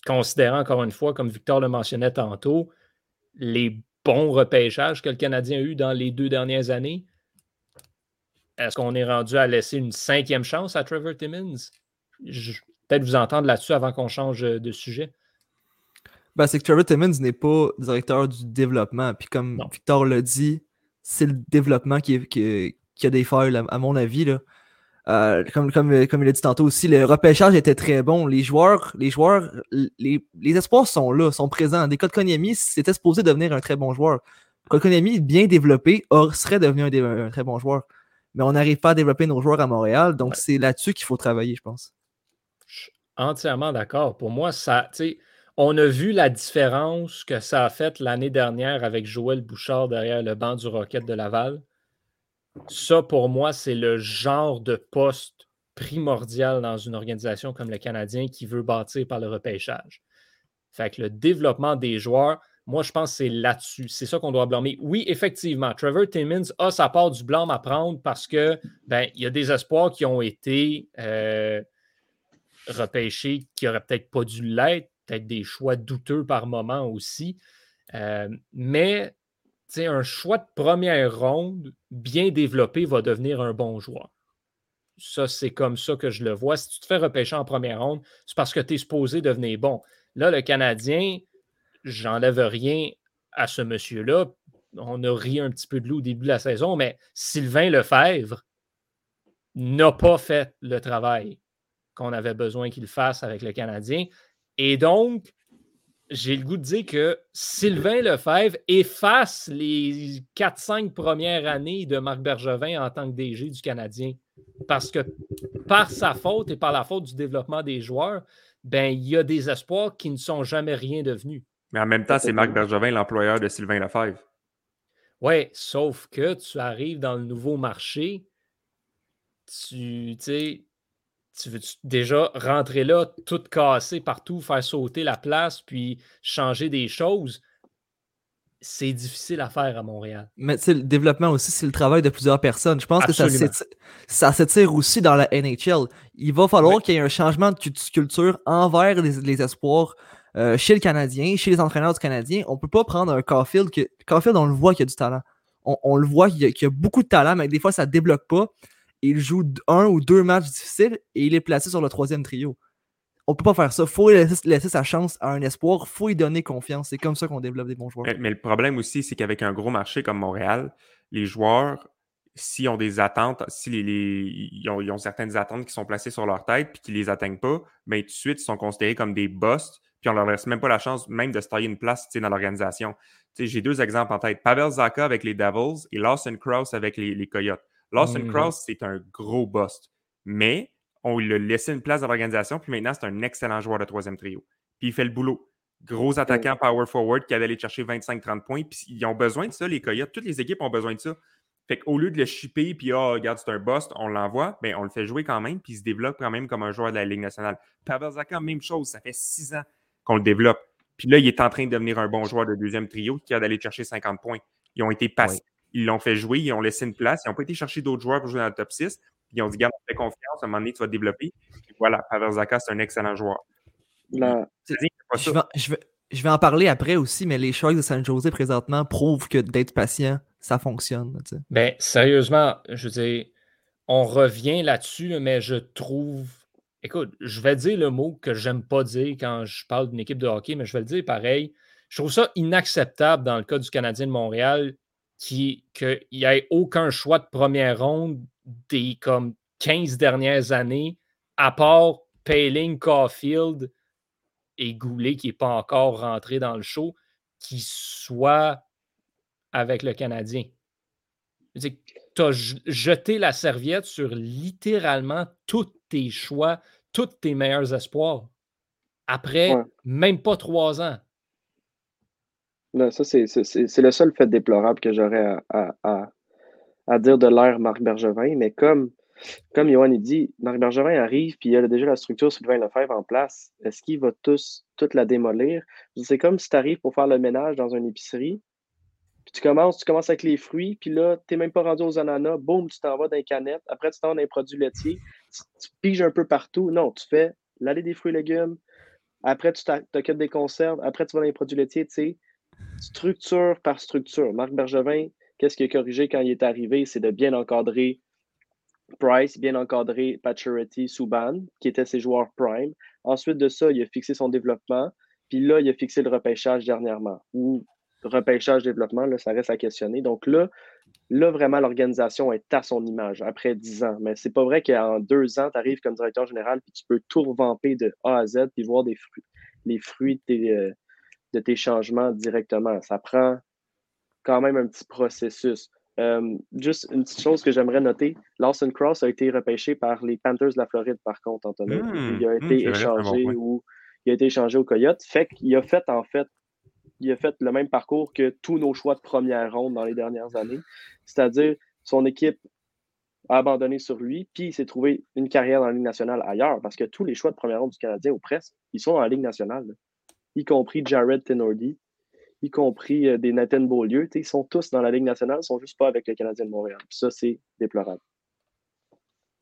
C: considérant encore une fois, comme Victor le mentionnait tantôt, les bons repêchages que le Canadien a eu dans les deux dernières années, est-ce qu'on est rendu à laisser une cinquième chance à Trevor Timmins? Peut-être vous entendre là-dessus avant qu'on change de sujet.
F: Ben, c'est que Trevor Timmins n'est pas directeur du développement. Puis comme Victor l'a dit, c'est le développement qui, qui, a des failles, à mon avis. Là. Euh, comme, comme, comme il a dit tantôt aussi, le repêchage était très bon. Les joueurs, les joueurs, les, les espoirs sont là, sont présents. Des Kotkaniemi, c'était supposé devenir un très bon joueur. Kotkaniemi, bien développé, serait devenu un, très bon joueur. Mais on n'arrive pas à développer nos joueurs à Montréal, donc c'est là-dessus qu'il faut travailler, je pense.
C: Je suis entièrement d'accord. Pour moi, ça, on a vu la différence que ça a faite l'année dernière avec Joël Bouchard derrière le banc du Rocket de Laval. Ça, pour moi, c'est le genre de poste primordial dans une organisation comme le Canadien qui veut bâtir par le repêchage. Fait que le développement des joueurs, Moi, je pense que c'est là-dessus. C'est ça qu'on doit blâmer. Oui, effectivement, Trevor Timmins a sa part du blâme à prendre parce que ben, il y a des espoirs qui ont été euh, repêchés qui n'auraient peut-être pas dû l'être, peut-être des choix douteux par moment aussi. Euh, mais un choix de première ronde bien développé va devenir un bon joueur. Ça, c'est comme ça que je le vois. Si tu te fais repêcher en première ronde, c'est parce que tu es supposé devenir bon. Là, le Canadien, j'enlève rien à ce monsieur-là. On a ri un petit peu de lui au début de la saison, mais Sylvain Lefebvre n'a pas fait le travail qu'on avait besoin qu'il fasse avec le Canadien. Et donc, j'ai le goût de dire que Sylvain Lefebvre efface les 4-5 premières années de Marc Bergevin en tant que DG du Canadien. Parce que par sa faute et par la faute du développement des joueurs, ben, il y a des espoirs qui ne sont jamais rien devenus.
D: Mais en même temps, c'est Marc Bergevin, l'employeur de Sylvain Lefebvre.
C: Oui, sauf que tu arrives dans le nouveau marché, tu sais, tu veux déjà rentrer là, tout casser partout, faire sauter la place, puis changer des choses? C'est difficile à faire à Montréal.
F: Mais le développement aussi, c'est le travail de plusieurs personnes. Je pense que ça s'étire aussi dans la NHL. Il va falloir qu'il y ait un changement de culture envers les, espoirs euh, chez le Canadien, chez les entraîneurs du Canadien. On ne peut pas prendre un Caulfield. Que, Caulfield, on le voit qu'il y a du talent. On, le voit qu'il y, y, a beaucoup de talent, mais des fois, ça ne débloque pas il joue un ou deux matchs difficiles et il est placé sur le troisième trio. On peut pas faire ça. Faut laisser, sa chance à un espoir. Faut lui donner confiance. C'est comme ça qu'on développe des bons joueurs.
D: Mais, le problème aussi, c'est qu'avec un gros marché comme Montréal, les joueurs, s'ils ont des attentes, si ils, ont, certaines attentes qui sont placées sur leur tête puis qu'ils les atteignent pas, mais ben, tout de suite, ils sont considérés comme des boss puis on leur laisse même pas la chance même de se tailler une place dans l'organisation. J'ai deux exemples en tête. Pavel Zaka avec les Devils et Lawson Krauss avec les Coyotes. Lawson mm. Cross, c'est un gros bust. Mais on lui a laissé une place dans l'organisation, puis maintenant, c'est un excellent joueur de troisième trio. Puis il fait le boulot. Gros attaquant power forward qui avait allé chercher 25-30 points. Puis ils ont besoin de ça, les Coyotes. Toutes les équipes ont besoin de ça. Fait qu'au lieu de le shipper, puis oh, regarde, c'est un bust, on l'envoie, bien, on le fait jouer quand même, puis il se développe quand même comme un joueur de la Ligue nationale. Pavel Zaka, même chose, ça fait six ans qu'on le développe. Puis là, il est en train de devenir un bon joueur de deuxième trio qui a d'aller chercher 50 points. Ils ont été passés. Ils l'ont fait jouer, ils ont laissé une place. Ils n'ont pas été chercher d'autres joueurs pour jouer dans le top 6. Ils ont dit, garde, fais confiance, à un moment donné, tu vas te développer. voilà, Pavel Zaka, c'est un excellent joueur.
F: Je, vais, en parler après aussi, mais les Sharks de San Jose présentement prouvent que d'être patient, ça fonctionne.
C: Ben, sérieusement, je veux dire, on revient là-dessus, mais je trouve. Écoute, je vais dire le mot que j'aime pas dire quand je parle d'une équipe de hockey, mais je vais le dire pareil. Je trouve ça inacceptable dans le cas du Canadien de Montréal qu'il n'y ait aucun choix de première ronde des comme 15 dernières années, à part Payling, Caulfield et Goulet, qui n'est pas encore rentré dans le show, qui soit avec le Canadien. Tu as jeté la serviette sur littéralement tous tes choix, tous tes meilleurs espoirs. Après même pas trois ans
E: ça, c'est le seul fait déplorable que j'aurais à, dire de l'ère Marc Bergevin. Mais comme, comme Johan dit, Marc Bergevin arrive puis il a déjà la structure Sylvain Lefebvre en place. Est-ce qu'il va tous, toute la démolir? C'est comme si tu arrives pour faire le ménage dans une épicerie. Puis tu commences, tu commences avec les fruits, puis là, tu n'es même pas rendu aux ananas, boum, tu t'en vas dans les canettes, après tu t'en vas dans les produits laitiers, tu, piges un peu partout. Non, tu fais l'allée des fruits et légumes, après tu t'occupes des conserves, après tu vas dans les produits laitiers, tu sais structure par structure. Marc Bergevin, qu'est-ce qu'il a corrigé quand il est arrivé? C'est de bien encadrer Price, bien encadrer Paturity, Subban, qui étaient ses joueurs prime. Ensuite de ça, il a fixé son développement. Puis là, il a fixé le repêchage dernièrement. Ou repêchage, développement, là, ça reste à questionner. Donc là, là vraiment, l'organisation est à son image après dix ans. Mais c'est pas vrai qu'en deux ans, tu arrives comme directeur général puis tu peux tout revamper de A à Z puis voir des fruits, les fruits de tes, euh, de tes changements directement. Ça prend quand même un petit processus. Euh, juste une petite chose que j'aimerais noter, Lawson Cross a été repêché par les Panthers de la Floride, par contre, Anthony. Hmm, il a hmm, été échangé ou il a été échangé au Coyote. Fait qu'il a fait en fait, il a fait le même parcours que tous nos choix de première ronde dans les dernières années. C'est-à-dire son équipe a abandonné sur lui, puis il s'est trouvé une carrière dans la Ligue nationale ailleurs, parce que tous les choix de première ronde du Canadien, ou presque, ils sont en Ligue nationale y compris Jared Tenordi, y compris euh, des Nathan Beaulieu. Ils sont tous dans la Ligue nationale, ils sont juste pas avec le Canadien de Montréal. Puis ça, c'est déplorable.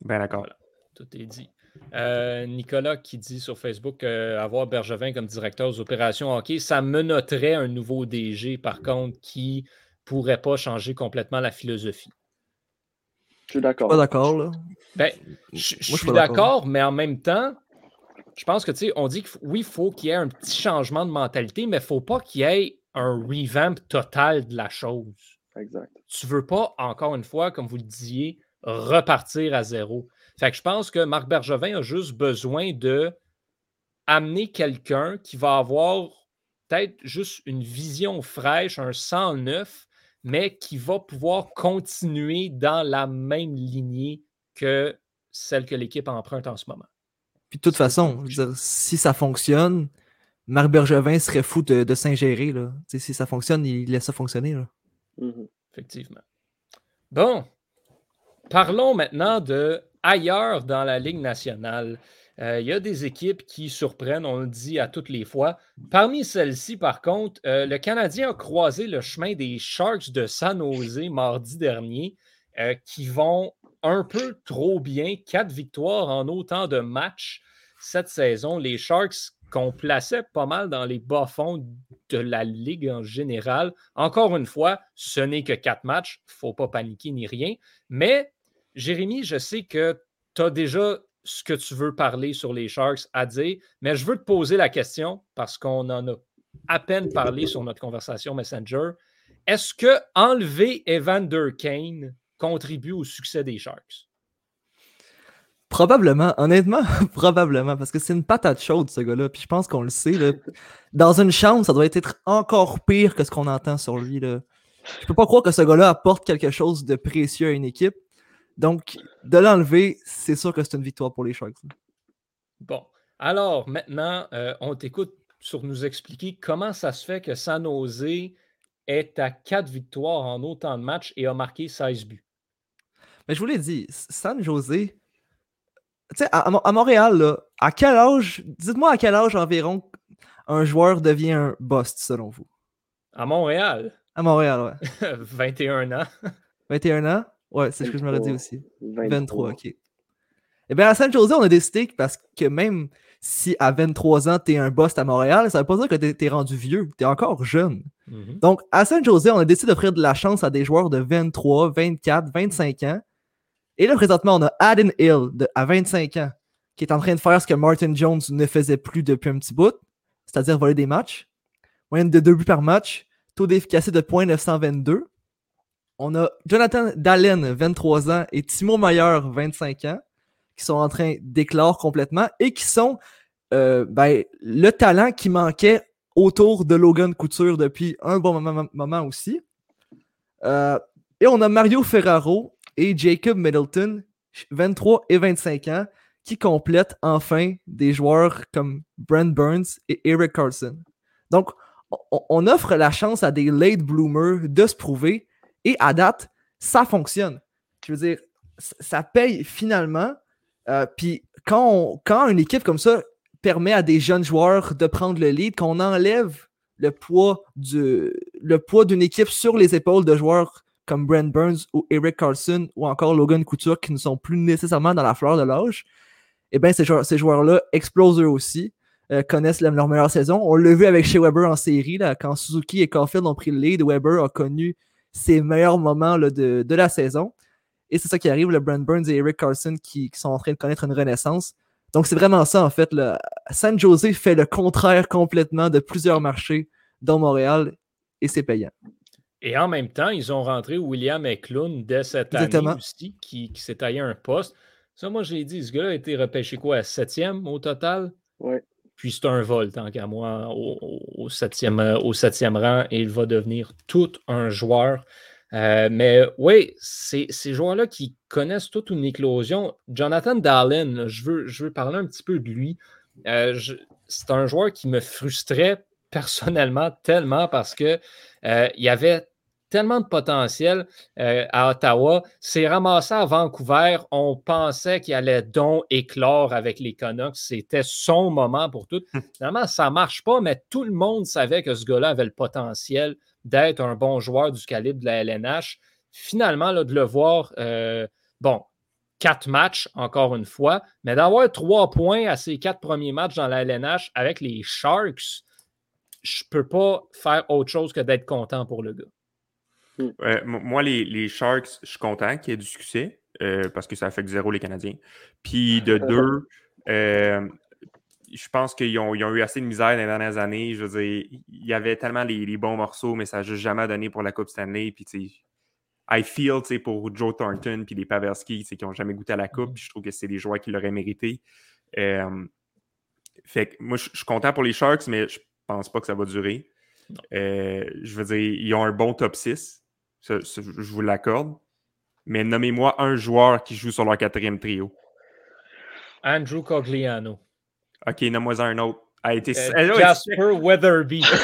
D: Ben d'accord.
C: Tout est dit. Euh, Nicolas qui dit sur Facebook euh, avoir Bergevin comme directeur aux opérations hockey, ça menoterait un nouveau DG, par contre, qui pourrait pas changer complètement la philosophie.
E: Je suis d'accord.
F: Pas d'accord, là.
C: Ben, je je
F: je suis d'accord,
C: mais en même temps, je pense que, tu sais, on dit que oui, il faut qu'il y ait un petit changement de mentalité, mais il ne faut pas qu'il y ait un revamp total de la chose.
E: Exact.
C: Tu ne veux pas, encore une fois, comme vous le disiez, repartir à zéro. Fait que je pense que Marc Bergevin a juste besoin de amener quelqu'un qui va avoir peut-être juste une vision fraîche, un sang neuf, mais qui va pouvoir continuer dans la même lignée que celle que l'équipe emprunte en ce moment.
F: Puis de toute façon, je veux dire, si ça fonctionne, Marc Bergevin serait fou de, de s'ingérer. Si ça fonctionne, il laisse ça fonctionner. là.
E: Mhm.
C: Effectivement. Bon, parlons maintenant de ailleurs dans la Ligue nationale. Euh, Il y a des équipes qui surprennent, on le dit à toutes les fois. Parmi celles-ci, par contre, euh, le Canadien a croisé le chemin des Sharks de San Jose mardi dernier, euh, qui vont un peu trop bien. Quatre victoires en autant de matchs cette saison. Les Sharks qu'on plaçait pas mal dans les bas-fonds de la Ligue en général. Encore une fois, ce n'est que quatre matchs. Il ne faut pas paniquer ni rien. Mais, Jérémy, je sais que tu as déjà ce que tu veux parler sur les Sharks à dire, mais je veux te poser la question parce qu'on en a à peine parlé sur notre conversation Messenger. Est-ce que enlever Evander Kane contribue au succès des Sharks?
F: Probablement, honnêtement, probablement, parce que c'est une patate chaude, ce gars-là. Puis je pense qu'on le sait. là. Dans une chambre, ça doit être encore pire que ce qu'on entend sur lui. Là. Je peux pas croire que ce gars-là apporte quelque chose de précieux à une équipe. Donc, de l'enlever, c'est sûr que c'est une victoire pour les Sharks.
C: Bon, alors maintenant, euh, on t'écoute sur nous expliquer comment ça se fait que San Jose est à quatre victoires en autant de matchs et a marqué 16 buts.
F: Mais je vous l'ai dit, San José, tu sais, à, à Mo- à Montréal, là, à quel âge, dites-moi à quel âge environ un joueur devient un bust, selon vous?
C: À Montréal,
F: À Montréal, ouais.
C: 21 ans.
F: 21 ans? Ouais, c'est ce que je m'aurais dit aussi.
E: 23.
F: 23, ok. Eh bien, à San Jose, on a décidé que parce que même si à 23 ans, t'es un bust à Montréal, ça veut pas dire que t'es t'es rendu vieux, t'es encore jeune.
C: Mhm.
F: Donc, à San Jose, on a décidé d'offrir de la chance à des joueurs de 23, 24, 25 ans. Et là, présentement, on a Aden Hill à 25 ans qui est en train de faire ce que Martin Jones ne faisait plus depuis un petit bout, c'est-à-dire voler des matchs. Moyenne de 2 buts par match, taux d'efficacité de .922. On a Jonathan Dallen, 23 ans, et Timo Meyer, 25 ans, qui sont en train d'éclore complètement et qui sont euh, ben, le talent qui manquait autour de Logan Couture depuis un bon moment, moment aussi. Euh, et on a Mario Ferraro et Jacob Middleton, 23 et 25 ans, qui complètent enfin des joueurs comme Brent Burns et Eric Carlson. Donc, on, offre la chance à des late bloomers de se prouver et à date, ça fonctionne. Je veux dire, ça paye finalement. Euh, Puis quand, une équipe comme ça permet à des jeunes joueurs de prendre le lead, qu'on enlève le poids le poids d'une équipe sur les épaules de joueurs comme Brent Burns ou Eric Carlson ou encore Logan Couture qui ne sont plus nécessairement dans la fleur de l'âge, eh bien, ces joueurs- ces joueurs-là explosent eux aussi, euh, connaissent leur meilleure saison. On l'a vu avec chez Weber en série, là, quand Suzuki et Caulfield ont pris le lead, Weber a connu ses meilleurs moments là, de, la saison. Et c'est ça qui arrive, le Brent Burns et Eric Carlson qui, sont en train de connaître une renaissance. Donc, c'est vraiment ça, en fait. Là. San Jose fait le contraire complètement de plusieurs marchés dans Montréal et c'est payant.
C: Et en même temps, ils ont rentré William Eklund dès cette
F: Exactement.
C: année aussi, qui, qui s'est taillé un poste. Ça, moi, j'ai dit, ce gars-là a été repêché quoi, à septième au total?
E: Ouais.
C: Puis c'est un vol, tant qu'à moi, au, au- septième, au septième rang, et il va devenir tout un joueur. Euh, mais oui, c'est ces joueurs-là qui connaissent toute une éclosion. Jonathan Dallin, je veux, je veux parler un petit peu de lui. Euh, je- c'est un joueur qui me frustrait personnellement tellement parce que euh, il y avait tellement de potentiel euh, à Ottawa. C'est ramassé à Vancouver. On pensait qu'il allait donc éclore avec les Canucks. C'était son moment pour tout.
D: Hum.
C: Finalement, ça ne marche pas, mais tout le monde savait que ce gars-là avait le potentiel d'être un bon joueur du calibre de la LNH. Finalement, là, de le voir, euh, bon, quatre matchs, encore une fois, mais d'avoir trois points à ces quatre premiers matchs dans la LNH avec les Sharks, je ne peux pas faire autre chose que d'être content pour le gars.
D: Euh, moi, les, les, Sharks, je suis content qu'il y ait du succès euh, parce que ça affecte zéro les Canadiens. Puis de deux, euh, je pense qu'ils ont, ils ont, eu assez de misère dans les dernières années. Je veux dire, il y avait tellement les, les bons morceaux, mais ça n'a juste jamais donné pour la Coupe Stanley. Puis, tu sais, I feel, tu sais, pour Joe Thornton puis les Pavelski, qui n'ont jamais goûté à la Coupe. Puis je trouve que c'est des joueurs qui l'auraient mérité. fait que moi, je suis content pour les Sharks, mais je pense pas que ça va durer. je veux dire, ils ont un bon top 6 je vous l'accorde. Mais nommez-moi un joueur qui joue sur leur quatrième trio.
C: Andrew Cogliano.
D: OK, nomme-moi un autre. A été...
C: Euh, Jasper Weatherby.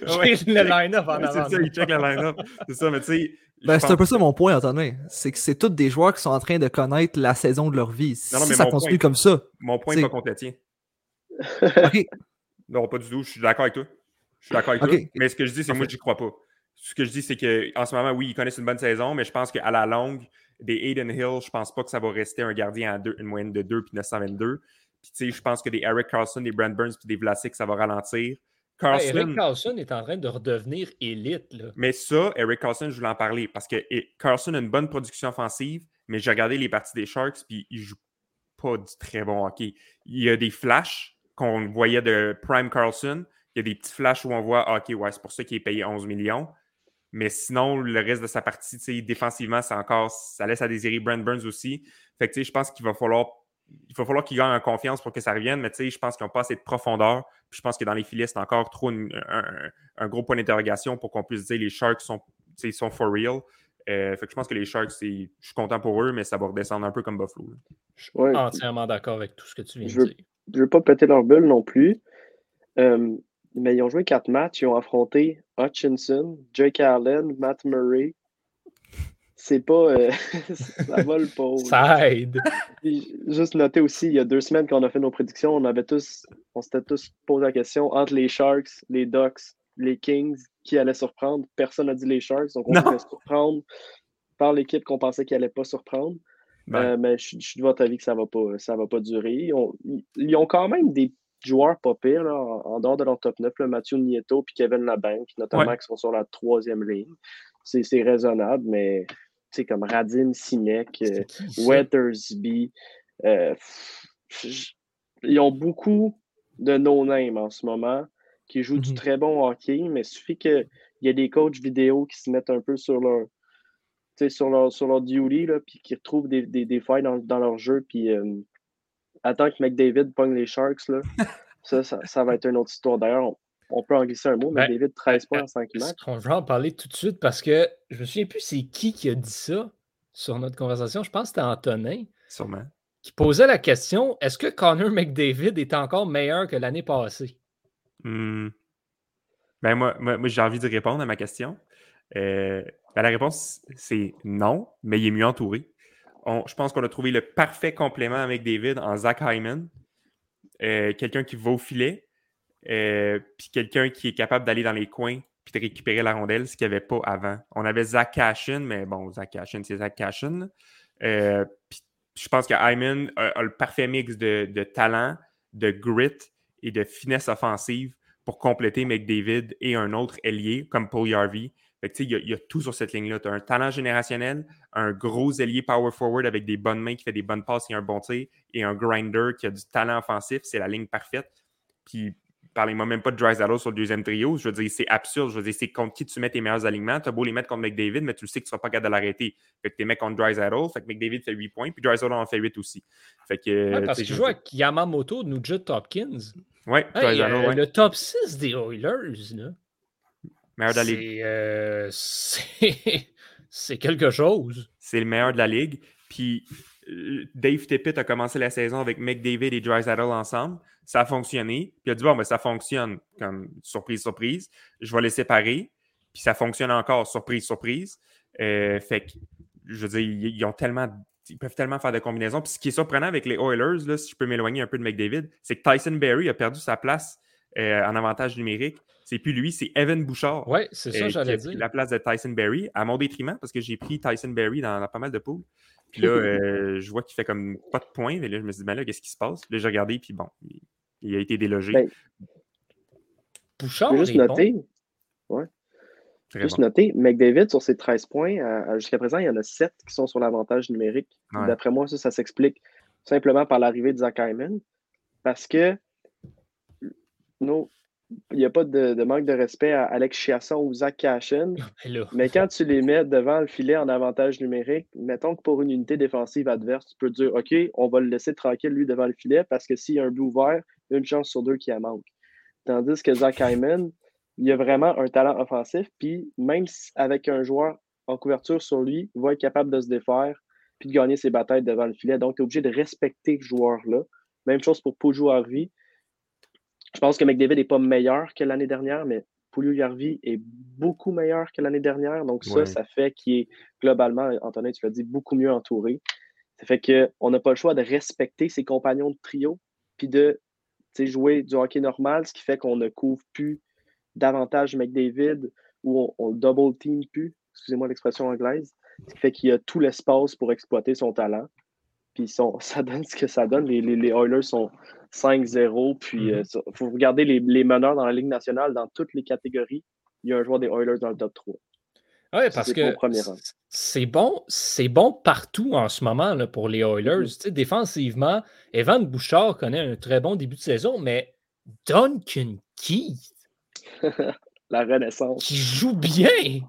C: J'ai le line-up en avant.
D: C'est ça, il check le line-up. C'est ça, mais tu sais.
F: Ben, c'est un peu ça mon point, Antonin. C'est que c'est tous des joueurs qui sont en train de connaître la saison de leur vie. si ça continue comme ça.
D: Mon point n'est pas contre le tien.
F: OK.
D: Non, pas du tout. Je suis d'accord avec toi. Je suis d'accord avec toi. Mais ce que je dis, c'est que moi, j'y crois pas ce que je dis, c'est qu'en ce moment, oui, ils connaissent une bonne saison, mais je pense qu'à la longue, des Aiden Hill, je pense pas que ça va rester un gardien à deux, une moyenne de 2 puis 922. Puis, tu sais, je pense que des Eric Carlson, des Brent Burns puis des Vlasic, ça va ralentir.
C: Carlson, Eric Carlson est en train de redevenir élite. Là.
D: Mais ça, Eric Carlson, je voulais en parler parce que Carlson a une bonne production offensive, mais j'ai regardé les parties des Sharks puis il joue pas du très bon hockey. Il y a des flashs qu'on voyait de Prime Carlson. Il y a des petits flashs où on voit, ah, OK, ouais, c'est pour ça qu'il est payé 11 millions. Mais sinon, le reste de sa partie, défensivement, c'est encore, ça laisse à désirer Brent Burns aussi. Fait que, je pense qu'il va falloir il va falloir qu'il gagne en confiance pour que ça revienne, mais je pense qu'ils n'ont pas assez de profondeur. Puis je pense que dans les filets, c'est encore trop un, gros point d'interrogation pour qu'on puisse dire les Sharks sont, sont for real. Euh, fait que je pense que les Sharks, je suis content pour eux, mais ça va redescendre un peu comme Buffalo.
C: Je suis entièrement d'accord avec tout ce que tu viens
E: de
C: dire.
E: Je ne veux pas péter leur bulle non plus. Euh, mais ils ont joué quatre matchs. Ils ont affronté Hutchinson, Jake Allen, Matt Murray. C'est pas. Euh, ça vole pas.
C: Ça aide.
E: juste noter aussi, il y a deux semaines qu'on a fait nos prédictions, on avait tous. On s'était tous posé la question entre les Sharks, les Ducks, les Kings, qui allait surprendre. Personne n'a dit les Sharks, donc on pouvait surprendre par l'équipe qu'on pensait qu'il n'allait pas surprendre. Euh, mais je, suis de votre avis que ça ne va, pas, va pas durer. ils ont quand même des joueurs pas pires en, dehors de leur top 9, là, Mathieu Nieto et Kevin Labank, notamment qui sont sur la troisième ligne. C'est raisonnable, mais c'est comme Radim Sinek, euh, Weathersby. Euh, ils ont beaucoup de no-name en ce moment qui jouent du mm-hmm. très bon hockey, mais il suffit qu'il y ait des coachs vidéo qui se mettent un peu sur leur sur leur, sur leur duty, là, puis qui retrouvent des, des, des failles dans, dans, leur jeu, puis euh, attends que McDavid pogne les Sharks, là, ça, ça, va être une autre histoire. D'ailleurs, on, peut en glisser un mot. Ben, McDavid, 13 points en 5 matchs.
C: On va en parler tout de suite parce que je me souviens plus c'est qui qui a dit ça sur notre conversation. Je pense que c'était Antonin.
D: Sûrement.
C: Qui posait la question est-ce que Connor McDavid est encore meilleur que l'année passée?
D: Hmm. Ben moi, moi, j'ai envie de répondre à ma question. Euh, ben, la réponse, c'est non, mais il est mieux entouré je pense qu'on a trouvé le parfait complément avec David en Zach Hyman. Euh, quelqu'un qui va au filet, euh, puis quelqu'un qui est capable d'aller dans les coins puis de récupérer la rondelle, ce qu'il n'y avait pas avant. On avait Zach Cashin, mais bon, Zach Cashin, c'est Zach Cashin. Je pense que Hyman a, le parfait mix de, talent, de grit et de finesse offensive pour compléter McDavid et un autre ailier comme Paul Yarvey il y, a tout sur cette ligne-là. Tu as un talent générationnel, un gros ailier power forward avec des bonnes mains qui fait des bonnes passes et un bon tir, et un grinder qui a du talent offensif. C'est la ligne parfaite. Puis, parlez-moi même pas de Drysdale sur le deuxième trio. Je veux dire, c'est absurde. Je veux dire, c'est contre qui tu mets tes meilleurs alignements. Tu as beau les mettre contre McDavid, mais tu le sais que tu ne seras pas capable de l'arrêter. Fait que tu mets contre Drysdale. Fait que McDavid fait 8 points, puis Drysdale en fait 8 aussi. Fait que,
C: parce qu'il joue avec Yamamoto Nugent Hopkins.
D: Ouais,
C: euh, Le top 6 des Oilers, là.
D: Meilleur de la ligue.
C: Euh, c'est quelque chose.
D: C'est le meilleur de la ligue. Puis euh, Dave Tippett a commencé la saison avec McDavid et Drysdale ensemble. Ça a fonctionné. Puis il a dit bon, ben, ça fonctionne. Comme surprise, surprise. Je vais les séparer. Puis ça fonctionne encore, surprise, surprise. Euh, fait que, je veux dire, ils, ont tellement ils peuvent tellement faire de combinaisons. Puis ce qui est surprenant avec les Oilers, là, si je peux m'éloigner un peu de McDavid, c'est que Tyson Berry a perdu sa place euh, en avantage numérique. C'est plus lui, c'est Evan Bouchard.
C: Oui, c'est ça,
D: euh,
C: j'allais
D: qui a pris
C: dire.
D: La place de Tyson Berry, à mon détriment, parce que j'ai pris Tyson Berry dans, dans pas mal de poules. Puis là, euh, je vois qu'il fait comme pas de points. Mais là, je me suis dit, ben là, qu'est-ce qui se passe? Là, j'ai regardé, puis bon, il, il a été délogé.
E: Ben,
C: Bouchard
E: juste
C: bon.
E: noter,
D: Très
E: juste
D: bon.
E: noter, McDavid, sur ses 13 points, jusqu'à présent, il y en a 7 qui sont sur l'avantage numérique.
D: Ouais.
E: D'après moi, ça, ça s'explique simplement par l'arrivée de Zach Hyman. Parce que non, il n'y a pas de, de manque de respect à Alex Chiasson ou Zach Cashin.
C: Ben
E: Mais quand tu les mets devant le filet en avantage numérique, mettons que pour une unité défensive adverse, tu peux dire OK, on va le laisser tranquille lui devant le filet parce que s'il y a un but ouvert, il y a une chance sur deux qu'il en manque. Tandis que Zach Hyman, il a vraiment un talent offensif, puis même avec un joueur en couverture sur lui, il va être capable de se défaire puis de gagner ses batailles devant le filet. Donc, tu es obligé de respecter ce joueur-là. Même chose pour Poujou Harvey. Je pense que McDavid n'est pas meilleur que l'année dernière, mais Poulio Harvey est beaucoup meilleur que l'année dernière. Donc, ça,
D: Ouais.
E: ça fait qu'il est globalement, Antonin, tu l'as dit, beaucoup mieux entouré. Ça fait qu'on n'a pas le choix de respecter ses compagnons de trio, puis de jouer du hockey normal, ce qui fait qu'on ne couvre plus davantage McDavid ou on, on le double team plus, excusez-moi l'expression anglaise, ce qui fait qu'il y a tout l'espace pour exploiter son talent. Puis son- ça donne ce que ça donne. Les, les, les Oilers sont 5-0. Puis il
C: Mm-hmm.
E: faut regarder les, les meneurs dans la Ligue nationale, dans toutes les catégories. Il y a un joueur des Oilers dans le top 3.
C: Oui, parce
E: c'est
C: que c'est bon, c'est bon partout en ce moment là, pour les Oilers.
E: Mm-hmm.
C: Tu sais, défensivement, Evan Bouchard connaît un très bon début de saison, mais Duncan Keith,
E: La renaissance.
C: qui joue bien,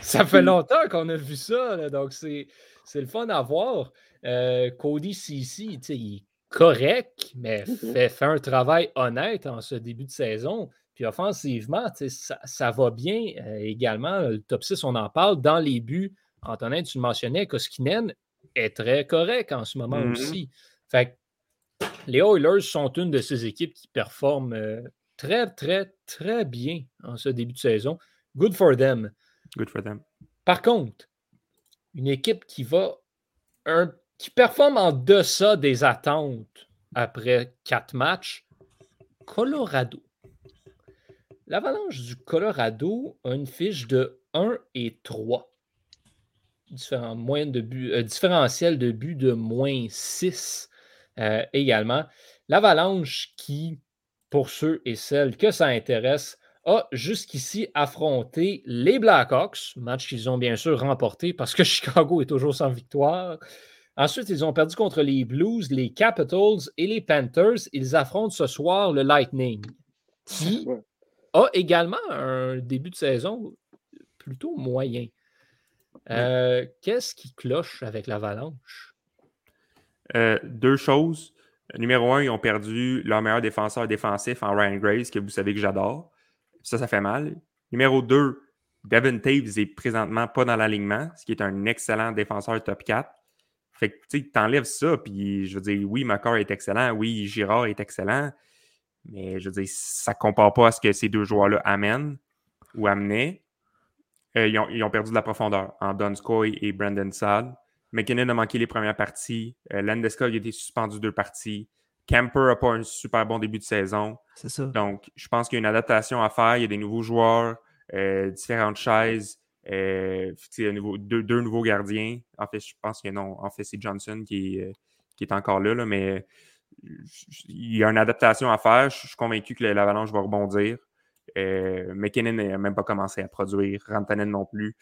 C: ça fait longtemps qu'on a vu ça. là, donc, c'est le fun à voir. Euh, Cody Cici, il est correct, mais fait, fait un travail honnête en ce début de saison. Puis offensivement, ça, ça va bien euh, également. Le top 6, on en parle. Dans les buts, Antonin, tu le mentionnais, Koskinen est très correct en ce moment
D: Mhm.
C: aussi. Fait que les Oilers sont une de ces équipes qui performent euh, très, très, très bien en ce début de saison. Good for them.
D: Good for them.
C: Par contre, une équipe qui va un- qui performe en deçà des attentes après quatre matchs, Colorado. L'Avalanche du Colorado a une fiche de 1 et 3. Différent, moyenne de euh, différentiel de but de moins 6 euh, également. L'Avalanche qui, pour ceux et celles que ça intéresse, a jusqu'ici affronté les Blackhawks, match qu'ils ont bien sûr remporté parce que Chicago est toujours sans victoire. Ensuite, ils ont perdu contre les Blues, les Capitals et les Panthers. Ils affrontent ce soir le Lightning, qui
E: Ouais.
C: a également un début de saison plutôt moyen. Euh, Qu'est-ce qui cloche avec l'Avalanche?
D: Euh, deux choses. Numéro un, ils ont perdu leur meilleur défenseur défensif en Ryan Grace, que vous savez que j'adore. Ça, ça fait mal. Numéro deux, Devin Taves est présentement pas dans l'alignement, ce qui est un excellent défenseur top 4. Fait que tu sais, t'enlèves ça, puis je veux dire, oui, Makar est excellent, oui, Girard est excellent, mais je veux dire, ça ne compare pas à ce que ces deux joueurs-là amènent ou amenaient. Euh, ils, ont, ils ont perdu de la profondeur en Donskoy et Brandon Saad. McKinnon a manqué les premières parties. Euh, Landeskog a été suspendu deux parties. Camper n'a pas un super bon début de saison.
F: C'est ça.
D: Donc, je pense qu'il y a une adaptation à faire. Il y a des nouveaux joueurs, euh, différentes chaises, euh, deux, nouveaux gardiens. En fait, je pense que non. En fait, c'est Johnson qui est, euh, qui est encore là, là, mais euh, il y a une adaptation à faire. Je suis convaincu que l'Avalanche va rebondir. Euh, McKinnon n'a même pas commencé à produire. Rantanen non plus.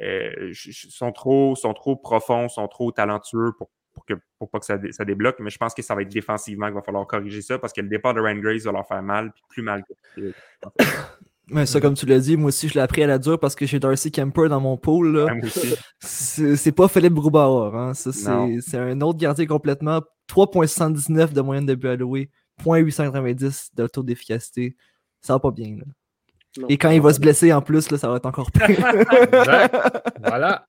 D: Euh, sont, trop, sont trop profonds, sont trop talentueux pour, pour, que, pour pas que ça, ça débloque. Mais je pense que ça va être défensivement qu'il va falloir corriger ça parce que le départ de Ryan Grace va leur faire mal, puis plus mal que.
F: Mais ça, comme tu l'as dit, moi aussi, je l'ai appris à la dure parce que j'ai Darcy Kemper dans mon pool. C'est c'est pas Philippe Grubauer. Hein. C'est c'est un autre gardien complètement. 3,79 de moyenne de but alloué, 0.890 de taux d'efficacité. Ça va pas bien. là.
E: Non.
F: Et quand il va se blesser en plus, là, ça va être encore pire.
C: Exact. Voilà.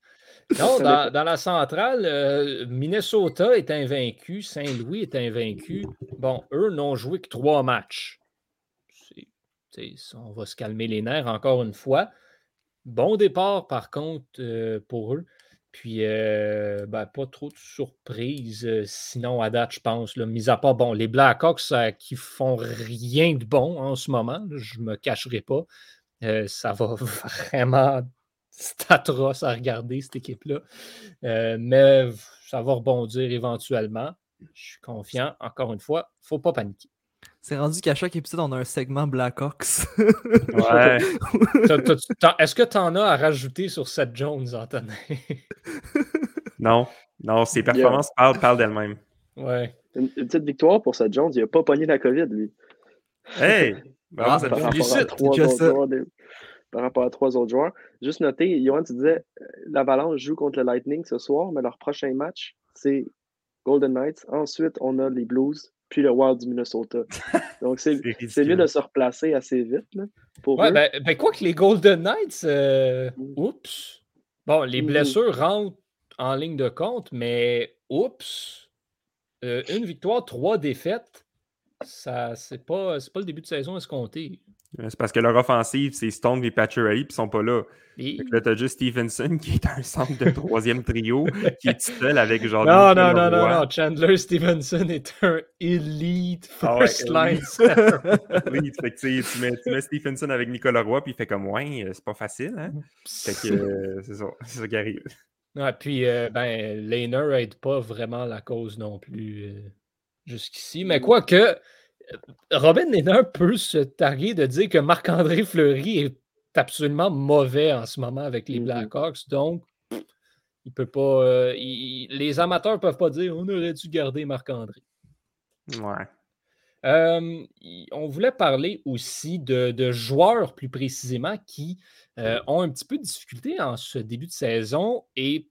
C: Non, dans, dans la centrale, euh, Minnesota est invaincu, Saint-Louis est invaincu. Bon, eux n'ont joué que trois matchs. On va se calmer les nerfs encore une fois. bon départ, par contre, euh, pour eux. Puis, euh, ben, pas trop de surprises, euh, sinon à date, je pense. Là, mis à part, bon, les Blackhawks qui font rien de bon en ce moment, je me cacherai pas. Ça va vraiment. C'est atroce à regarder, cette équipe-là. Mais ça va rebondir éventuellement. Je suis confiant. Encore une fois, il ne faut pas paniquer.
F: C'est rendu qu'à chaque épisode, on a un segment.
D: Ouais.
C: T'as- t'as- t'as- Est-ce que tu en as à rajouter sur Seth Jones, Antonin?
D: non, non, ses performances parlent, parlent d'elles-mêmes.
C: ouais.
E: Une, une petite victoire pour Seth Jones. Il n'a pas pogné la COVID, lui.
D: Hey! Bravo,
F: Ah,
E: par rapport, à trois autres joueurs des- par rapport à trois autres joueurs. Juste noter, Johan, tu disais, euh, l'Avalanche joue contre le Lightning ce soir, mais leur prochain match, c'est Golden Knights. Ensuite, on a les Blues, puis le Wild du Minnesota. Donc, c'est mieux de se replacer assez vite là, pour
C: Ouais,
E: eux.
C: ben, ben, quoi que les Golden Knights, euh,
E: Mm.
C: oups. Bon, les
E: Mhm.
C: blessures rentrent en ligne de compte, mais oups. Euh, une victoire, trois défaites, ça, c'est pas, c'est pas le début de saison escompté.
D: C'est parce que leur offensive, c'est Stone et Pacioretty, puis ils sont pas là.
C: Et-
D: Fait que là, t'as juste Stevenson, qui est un centre de troisième trio, qui est seul avec genre...
C: Non, non, non, non, non. Chandler Stevenson est un elite
D: Ah ouais,
C: first line.
D: Oui, fait que, tu mets, tu mets Stevenson avec Nicolas Roy, puis il fait comme, ouais, euh, c'est pas facile, hein? Fait que euh, c'est ça, c'est ça qui arrive.
C: Ouais, puis, euh, ben, Lehner aide pas vraiment la cause non plus euh, jusqu'ici. Mais quoique, euh, Robin Lehner peut se targuer de dire que Marc-André Fleury est absolument mauvais en ce moment avec les
E: Mhm.
C: Blackhawks. Donc, il peut pas. euh, il- les amateurs peuvent pas dire on aurait dû garder Marc-André.
D: Ouais.
C: Euh, on voulait parler aussi de, de joueurs plus précisément qui euh, ont un petit peu de difficulté en ce début de saison et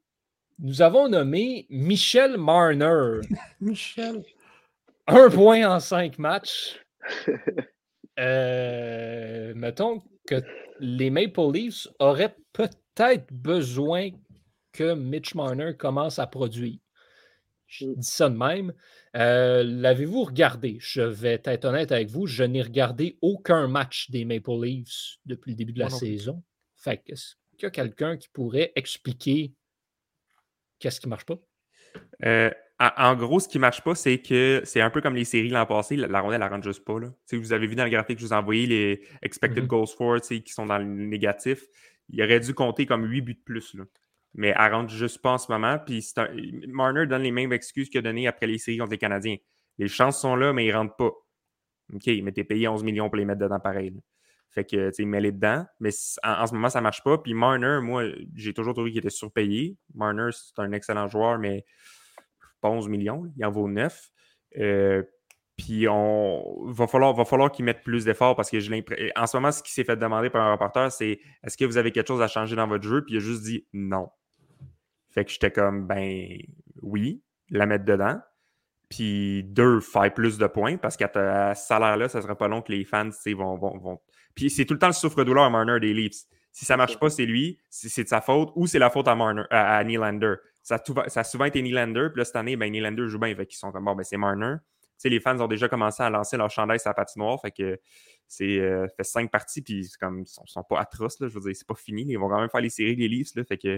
C: nous avons nommé Michel Marner.
D: Michel.
C: Un point en cinq matchs. Euh, mettons que les Maple Leafs auraient peut-être besoin que Mitch Marner commence à produire. Je
E: Mm.
C: dis ça de même. Euh, L'avez-vous regardé? Je vais être honnête avec vous, je n'ai regardé aucun match des Maple Leafs depuis le début de la saison. Fait que, est-ce qu'il y a quelqu'un qui pourrait expliquer qu'est-ce qui ne marche pas?
D: Euh, en, gros, ce qui marche pas, c'est que c'est un peu comme les séries l'an passé, la, la rondelle, elle rentre juste pas. Là. Vous avez vu dans le graphique que je vous ai envoyé les expected
C: Mhm.
D: goals for qui sont dans le négatif. Il aurait dû compter comme 8 buts de plus. Là. Mais elle rentre juste pas en ce moment. Puis un- Marner donne les mêmes excuses qu'il a données après les séries contre les Canadiens. Les chances sont là, mais ils rentrent pas. OK, mais t'es payé 11 millions pour les mettre dedans pareil. là. Fait que, tu sais, mets-les dedans. Mais en, en ce moment, ça marche pas. Puis Marner, moi, j'ai toujours trouvé qu'il était surpayé. Marner, c'est un excellent joueur, mais pas 11 millions. Il en vaut 9. Euh, puis on va falloir, va falloir qu'ils mettent plus d'efforts parce que j'ai l'impression. En ce moment, ce qui s'est fait demander par un reporter, c'est est-ce que vous avez quelque chose à changer dans votre jeu? Puis il a juste dit non. Fait que j'étais comme ben oui, la mettre dedans. Puis deux, faire plus de points parce qu'à ce salaire-là, ça serait pas long que les fans vont, vont, vont- Puis c'est tout le temps le souffre-douleur à Marner des Leafs. Si ça marche pas, c'est lui, c'est c'est de sa faute ou c'est la faute à, Marner, à, à Nylander. Ça, a tout- ça a souvent été Nylander, puis là, cette année, ben, Nylander joue bien, fait qu'ils sont comme bon, ben, c'est Marner. Tu sais, les fans ont déjà commencé à lancer leur chandail sur la patinoire, fait que c'est euh, fait cinq parties, puis c'est comme ils sont, sont pas atroces, là, je veux dire, c'est pas fini, ils vont quand même faire les séries, les Leafs, là, fait que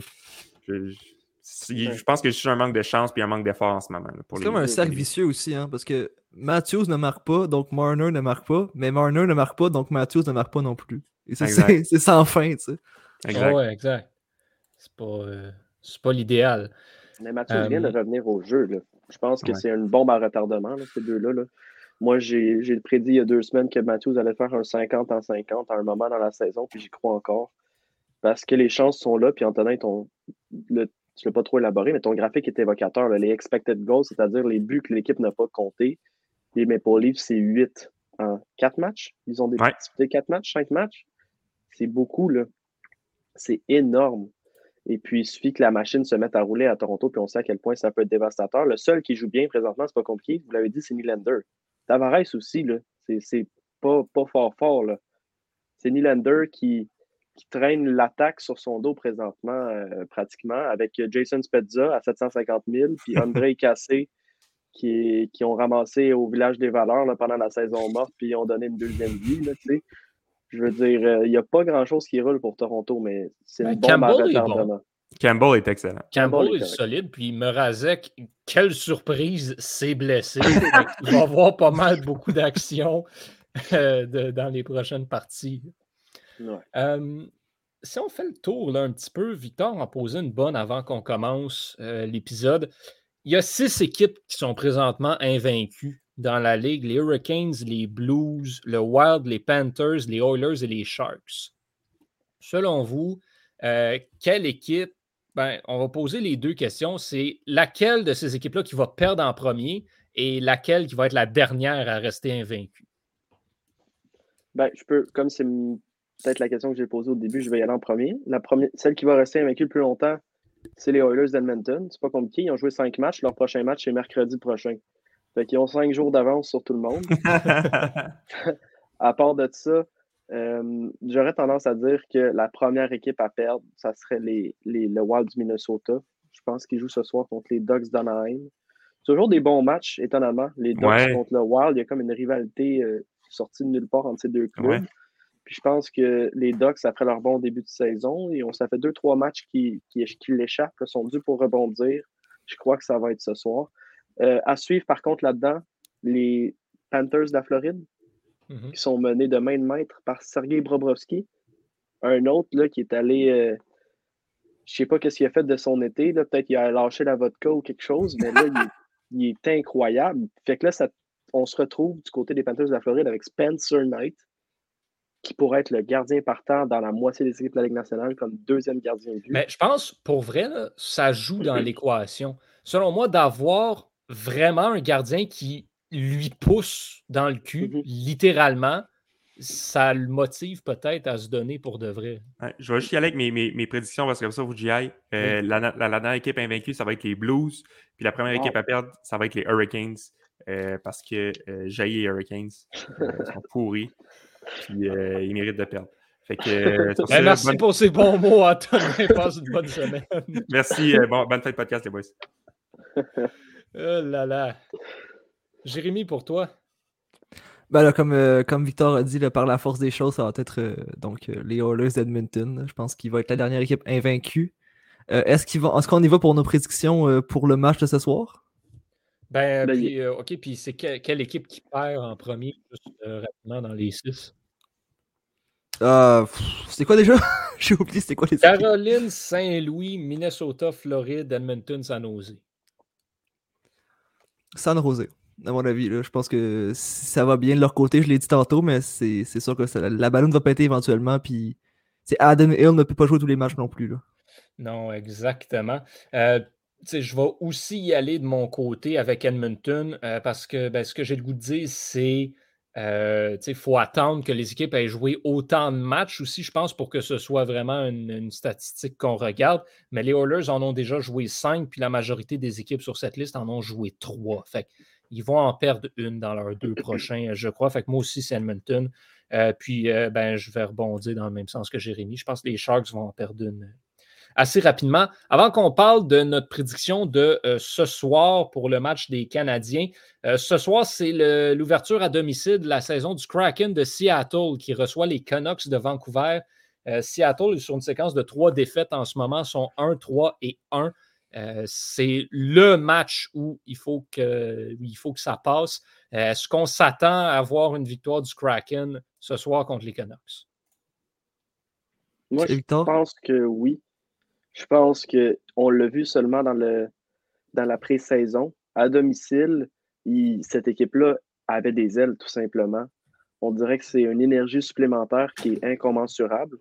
D: je, je- c'est- je pense que c'est juste un manque de chance puis un manque d'effort en ce moment.
F: C'est comme un cercle vicieux aussi, hein, parce que Matthews ne marque pas, donc Marner ne marque pas, mais Marner ne marque pas, donc Matthews ne marque pas non plus. Et c'est-
D: Exact.
F: c'est c'est sans fin, tu sais.
D: Exact.
C: Ouais, exact. C'est pas, euh, c'est pas l'idéal.
E: Mais Mathieu vient de
C: Euh,
E: revenir au jeu. là. Je pense que
D: Ouais.
E: c'est une bombe à retardement, là, ces deux-là. là. Moi, j'ai j'ai prédit il y a deux semaines que Matthews allait faire un 50 en 50 à un moment dans la saison, puis j'y crois encore. Parce que les chances sont là, puis Antonin, ton, le, tu ne l'as pas trop élaboré, mais ton graphique est évocateur. là. Les expected goals, c'est-à-dire les buts que l'équipe n'a pas comptés. Les Maple Leafs, c'est 8 en 4 matchs. Ils ont des
D: Ouais.
E: disputé 4 matchs, 5 matchs? C'est beaucoup, là. C'est énorme. Et puis, il suffit que la machine se mette à rouler à Toronto, puis on sait à quel point ça peut être dévastateur. Le seul qui joue bien présentement, c'est pas compliqué, vous l'avez dit, c'est Nylander. Tavares aussi, là. C'est- pas, pas fort fort. C'est Nylander qui, qui traîne l'attaque sur son dos présentement, euh, pratiquement, avec Jason Spezza à 750 000, puis André Cassé qui, qui ont ramassé au village des valeurs là, pendant la saison morte, puis ils ont donné une deuxième vie, là. Je veux dire, euh, il n'y a pas grand-chose qui roule pour Toronto, mais c'est
C: Ben,
E: une bombe à
C: Campbell est bon.
D: Campbell est excellent.
C: Campbell
E: Campbell est
C: solide, puis Merazek, quelle surprise, s'est blessé. Il va avoir pas mal beaucoup d'actions euh, dans les prochaines parties.
E: Ouais.
C: Euh, si on fait le tour là, un petit peu, Victor en posait une bonne avant qu'on commence euh, l'épisode. Il y a six équipes qui sont présentement invaincues dans la ligue les Hurricanes, les Blues, le Wild, les Panthers, les Oilers et les Sharks. Selon vous, euh, quelle équipe ben, on va poser les deux questions. C'est laquelle de ces équipes-là qui va perdre en premier et laquelle qui va être la dernière à rester invaincue?
E: Ben, je peux, comme c'est peut-être la question que j'ai posée au début, je vais y aller en premier. La première, celle qui va rester invaincue le plus longtemps, c'est les Oilers d'Edmonton. C'est pas compliqué. Ils ont joué cinq matchs. Leur prochain match, c'est mercredi prochain. Fait qu'ils ont cinq jours d'avance sur tout le monde. À part de ça, euh, j'aurais tendance à dire que la première équipe à perdre, ça serait les, les, le Wild du Minnesota. Je pense qu'ils jouent ce soir contre les Ducks d'Anaheim. Toujours des bons matchs, étonnamment. Les Ducks
D: Ouais.
E: contre le Wild, il y a comme une rivalité euh, sortie de nulle part entre ces deux clubs.
D: Ouais.
E: Puis je pense que les Ducks, après leur bon début de saison, et on, ça fait deux, trois matchs qui, qui, qui l'échappent, sont dus pour rebondir. Je crois que ça va être ce soir. Euh, à suivre, par contre, là-dedans, les Panthers de la Floride,
C: Mhm.
E: qui sont menés de main de maître par Sergei Bobrovski. Un autre là, qui est allé. euh, je sais pas qu'est-ce qu'il a fait de son été. là. Peut-être qu'il a lâché la vodka ou quelque chose, mais là, il, est, il est incroyable. Fait que là, ça- on se retrouve du côté des Panthers de la Floride avec Spencer Knight, qui pourrait être le gardien partant dans la moitié des équipes de la Ligue nationale comme deuxième gardien de but.
C: Mais je pense, pour vrai, là, ça joue dans l'équation. Selon moi, d'avoir vraiment un gardien qui lui pousse dans le cul,
E: Mhm.
C: littéralement, ça le motive peut-être à se donner pour de vrai.
D: Ouais, je vais juste y aller avec mes, mes, mes prédictions parce que comme ça, vous j'y aille. Euh, la, la- la dernière équipe invaincue, ça va être les Blues. Puis la première
E: Wow.
D: équipe à perdre, ça va être les Hurricanes. euh, parce que euh, les Hurricanes. Euh, sont pourris. Puis euh, ils méritent de perdre. Fait que, euh,
C: Ben, merci
D: bonne-
C: pour ces bons mots, Antonin. Passe une bonne semaine.
D: merci. euh, bon, bonne fête de podcast, les boys.
C: Oh là là. Jérémy, pour toi.
F: Ben là, comme, euh, comme Victor a dit, là, par la force des choses, ça va être euh, donc, euh, les Oilers d'Edmonton. Je pense qu'il va être la dernière équipe invaincue. Euh, est-ce qu'il va- est-ce qu'on y va pour nos prédictions euh, pour le match de ce soir?
C: Ben,
E: Ben,
C: puis, euh, OK, puis c'est que- quelle équipe qui perd en premier, juste euh, rapidement dans les six?
F: Euh, pff, c'était quoi déjà? J'ai oublié c'était quoi les équipes.
C: Caroline, Saint-Louis, Minnesota, Floride, Edmonton, San Jose.
F: San Jose, à mon avis. là. Je pense que ça va bien de leur côté, je l'ai dit tantôt, mais c'est sûr que ça- la ballonne va péter éventuellement. Puis Adam Hill ne peut pas jouer tous les matchs non plus. Là.
C: Non, exactement. Euh, je vais aussi y aller de mon côté avec Edmonton euh, parce que ben, ce que j'ai le goût de dire, c'est qu'il faut attendre que les équipes aient joué autant de matchs aussi, je pense, pour que ce soit vraiment une, statistique qu'on regarde. Mais les Oilers en ont déjà joué cinq, puis la majorité des équipes sur cette liste en ont joué trois. Fait ils vont en perdre une dans leurs deux prochains, je crois. Fait que moi aussi, c'est Edmonton. Euh, puis, euh, ben, je vais rebondir dans le même sens que Jérémy. Je pense que les Sharks vont en perdre une assez rapidement. Avant qu'on parle de notre prédiction de euh, ce soir pour le match des Canadiens, euh, ce soir, c'est l'ouverture à domicile de la saison du Kraken de Seattle qui reçoit les Canucks de Vancouver. Euh, Seattle est sur une séquence de trois défaites en ce moment, sont 1, 3 et 1. Euh, c'est le match où il faut que, il faut que ça passe. Euh, Est-ce qu'on s'attend à avoir une victoire du Kraken ce soir contre les Canucks?
E: Moi, je pense que oui. Je pense qu'on l'a vu seulement dans, le, dans la pré-saison. À domicile, il- cette équipe-là avait des ailes, tout simplement. On dirait que c'est une énergie supplémentaire qui est incommensurable.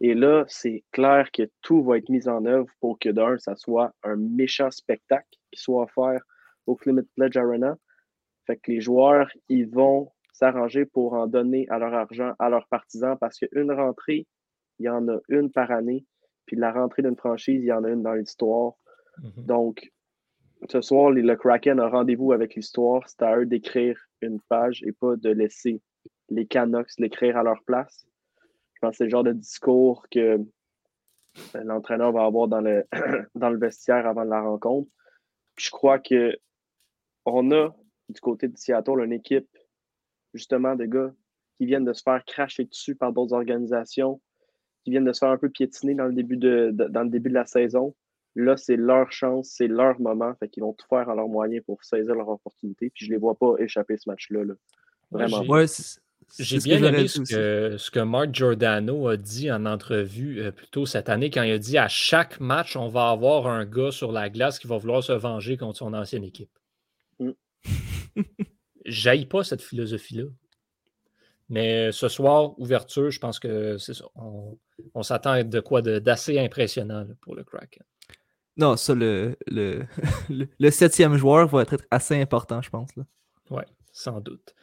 E: Et là, c'est clair que tout va être mis en œuvre pour que d'un, ça soit un méchant spectacle qui soit offert au Climate Pledge Arena. Fait que les joueurs, ils vont s'arranger pour en donner à leur argent, à leurs partisans, parce qu'une rentrée, il y en a une par année. Puis la rentrée d'une franchise, il y en a une dans l'histoire.
C: Mhm.
E: Donc, ce soir, le Kraken a rendez-vous avec l'histoire. C'est à eux d'écrire une page et pas de laisser les Canucks l'écrire à leur place. Je pense que c'est le genre de discours que euh, l'entraîneur va avoir dans le, dans le vestiaire avant la rencontre. Puis je crois que on a du côté de Seattle une équipe justement de gars qui qui viennent de se faire cracher dessus par d'autres organisations, qui viennent de se faire un peu piétiner dans le début de, de- dans le début de la saison. Là, c'est leur chance, c'est leur moment. Fait qu'ils vont tout faire en leur moyen pour saisir leur opportunité. Puis je les vois pas échapper ce match-là. là. Vraiment.
C: j'ai-
F: Ouais, c'est-
C: J'ai
F: c'est ce que
C: bien aimé ce que, ce que Mark Giordano a dit en entrevue euh, plus tôt cette année quand il a dit à chaque match, on va avoir un gars sur la glace qui va vouloir se venger contre son ancienne équipe.
E: Mm.
C: J'aille pas cette philosophie-là. Mais ce soir, ouverture, je pense que c'est ça. On, on s'attend à de quoi d'assez impressionnant là, pour le Kraken.
F: Non, ça, le, le, le, septième joueur va être assez important, je pense.
C: Oui, sans doute.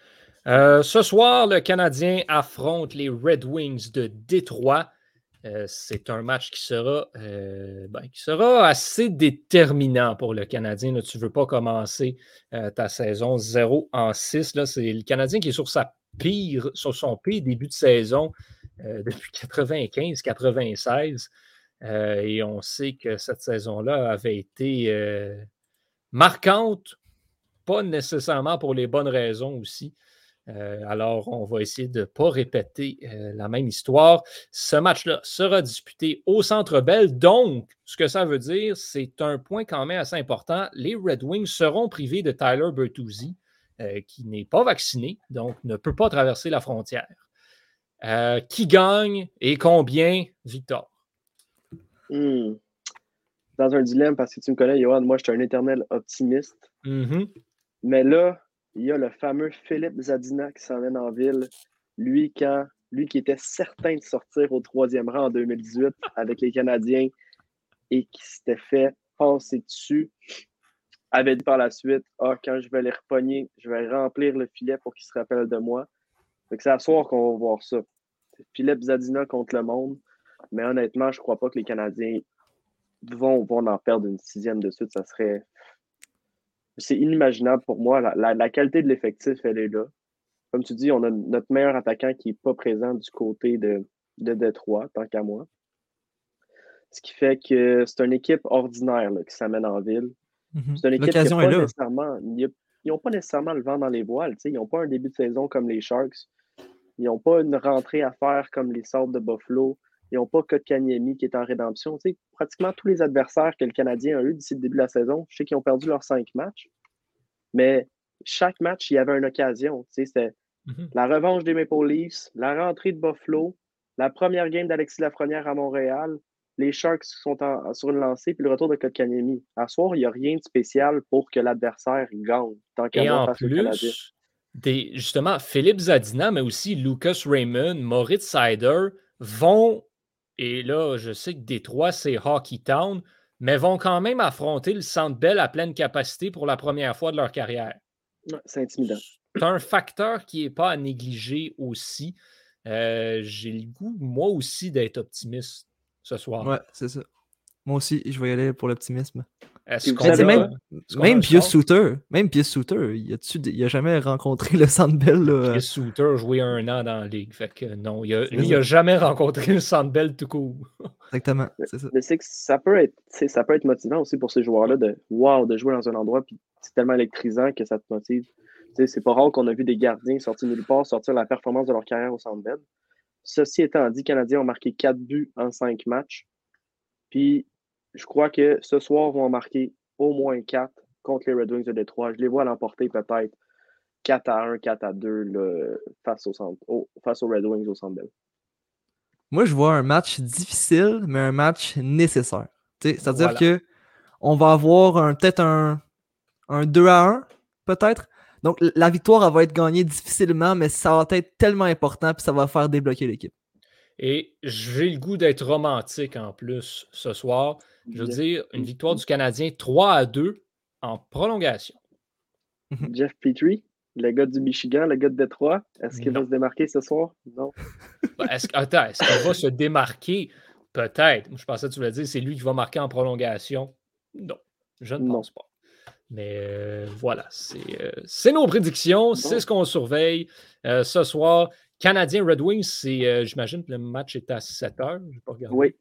C: Euh, ce soir, le Canadien affronte les Red Wings de Détroit. Euh, c'est un match qui sera, euh, ben, qui sera assez déterminant pour le Canadien. Là, tu ne veux pas commencer euh, ta saison 0 en 6. Là. C'est le Canadien qui est sur, sa pire, sur son pire début de saison euh, depuis 95-96. Euh, et on sait que cette saison-là avait été euh, marquante, pas nécessairement pour les bonnes raisons aussi. Alors, on va essayer de ne pas répéter la même histoire. Ce match-là sera disputé au Centre Bell. Donc, ce que ça veut dire, c'est un point quand même assez important. Les Red Wings seront privés de Tyler Bertuzzi, euh, qui n'est pas vacciné, donc ne peut pas traverser la frontière. Euh, qui gagne et combien, Victor?
E: Hmm. Dans un dilemme, parce que tu me connais, Johan, moi, je suis un éternel optimiste.
C: Mhm.
E: Mais là, il y a le fameux Philippe Zadina qui s'emmène en ville. Lui, quand, lui qui était certain de sortir au troisième rang en 2018 avec les Canadiens et qui s'était fait passer dessus, avait dit par la suite Ah, quand je vais les repogner, je vais remplir le filet pour qu'ils se rappellent de moi. C'est à soir qu'on va voir ça. Philippe Zadina contre le monde. Mais honnêtement, je crois pas que les Canadiens vont, vont en perdre une sixième de suite. Ça serait c'est inimaginable pour moi. La, qualité de l'effectif, elle est là. Comme tu dis, on a notre meilleur attaquant qui n'est pas présent du côté de, de Détroit, tant qu'à moi. Ce qui fait que c'est une équipe ordinaire qui s'amène en ville.
F: Mhm.
E: C'est une équipe qui pas
F: est là.
E: nécessairement. il y a- Ils n'ont pas nécessairement le vent dans les voiles. Ils n'ont pas un début de saison comme les Sharks. Ils n'ont pas une rentrée à faire comme les Sables de Buffalo. Ils n'ont pas Kotkaniemi qui est en rédemption. Pratiquement tous les adversaires que le Canadien a eu d'ici le début de la saison, je sais qu'ils ont perdu leurs cinq matchs. Mais chaque match, il y avait une occasion. C'était
C: Mhm.
E: la revanche des Maple Leafs, la rentrée de Buffalo, la première game d'Alexis Lafrenière à Montréal, les Sharks sont en- sur une lancée, puis le retour de Kotkaniemi. À soir, il n'y a rien de spécial pour que l'adversaire gagne, tant qu'à face au Canadien.
C: plus, des, justement, Philippe Zadina, mais aussi Lucas Raymond, Moritz Sider vont, et là, je sais que Détroit, c'est Hockey Town, mais vont quand même affronter le Centre Bell à pleine capacité pour la première fois de leur carrière.
E: Ouais, C'est intimidant.
C: C'est un facteur qui n'est pas à négliger aussi. Euh, J'ai le goût, moi aussi, d'être optimiste ce soir.
F: Ouais, c'est ça. Moi aussi, je vais y aller pour l'optimisme.
C: Est-ce qu'on a-
F: même, même Pius? Souter, même Pius Souter, il a, il a jamais rencontré le Centre Bell. là.
C: Chris Souter a joué un an dans la ligue. Fait que non, il a, lui, il jamais rencontré le Centre Bell tout court.
F: Exactement, ça.
E: Mais c'est que ça peut être, ça peut être motivant aussi pour ces joueurs-là de wow, de jouer dans un endroit, puis c'est tellement électrisant que ça te motive. C'est pas rare qu'on a vu des gardiens sortir nulle part, sortir la performance de leur carrière au Centre Bell. Ceci étant dit, les Canadiens ont marqué 4 buts en 5 matchs. Puis je crois que ce soir, ils vont en marquer au moins 4 contre les Red Wings de Détroit. Je les vois l'emporter peut-être 4 à 1, 4 à 2 là, face, au centre, au- face aux Red Wings au Centre Bell.
F: Moi, je vois un match difficile, mais un match nécessaire. Tu sais, C'est-à-dire
C: Voilà.
F: que on va avoir un- peut-être un, un 2 à 1, peut-être. Donc, la victoire, elle va être gagnée difficilement, mais ça va être tellement important, puis ça va faire débloquer l'équipe.
C: Et j'ai le goût d'être romantique en plus ce soir. Je veux dire, une victoire du Canadien 3 à 2 en prolongation.
E: Jeff Petrie, le gars du Michigan, le gars de Détroit, est-ce qu'il va se démarquer ce soir? Non.
C: Ben, Est-ce, attends, est-ce qu'il va se démarquer? Peut-être. Je pensais que tu voulais dire c'est lui qui va marquer en prolongation. Non, je ne
E: Non.
C: pense pas. Mais euh, voilà, c'est, euh, c'est nos prédictions, c'est ce qu'on surveille euh, ce soir. Canadien Red Wings, c'est, euh, j'imagine que le match est à 7 heures. Pas regarder.
E: Oui.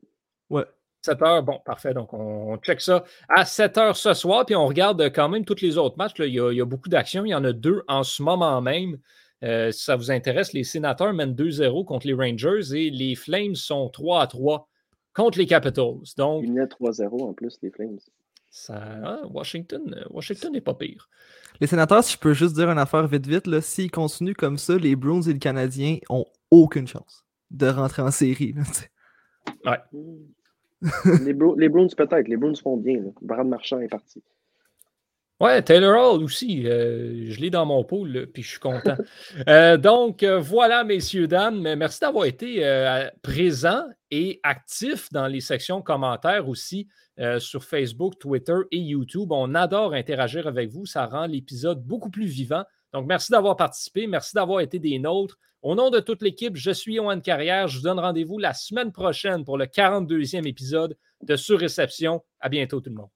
F: Ouais.
C: 7 heures, bon, parfait. Donc, on, on check ça à 7 heures ce soir. Puis on regarde quand même tous les autres matchs. là. Il, y a, il y a beaucoup d'actions. Il y en a deux en ce moment même. Euh, si ça vous intéresse, les sénateurs mènent 2-0 contre les Rangers et les Flames sont 3-3 contre les Capitals. Donc,
E: Ils menaient 3-0 en plus, les Flames.
C: Ça, ah, Washington, euh, Washington n'est pas pire.
F: Les sénateurs, si je peux juste dire une affaire vite vite, s'ils continuent comme ça, les Bruins et les Canadiens ont aucune chance de rentrer en série. là,
E: les, Bru- les Bruins, peut-être. Les Bruins font bien. Là. Brad Marchand est parti.
C: Ouais, Taylor Hall aussi. euh, je l'ai dans mon pool, là, puis je suis content. Euh, donc, euh, voilà, messieurs, dames. mais Merci d'avoir été euh, présents et actifs dans les sections commentaires aussi euh, sur Facebook, Twitter et YouTube. On adore interagir avec vous. Ça rend l'épisode beaucoup plus vivant. Donc, merci d'avoir participé. Merci d'avoir été des nôtres. Au nom de toute l'équipe, je suis Yoann Carrière. Je vous donne rendez-vous la semaine prochaine pour le 42e épisode de Surréception. À bientôt, tout le monde.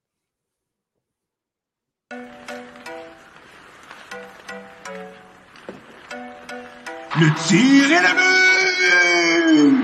A: Le tir est le but!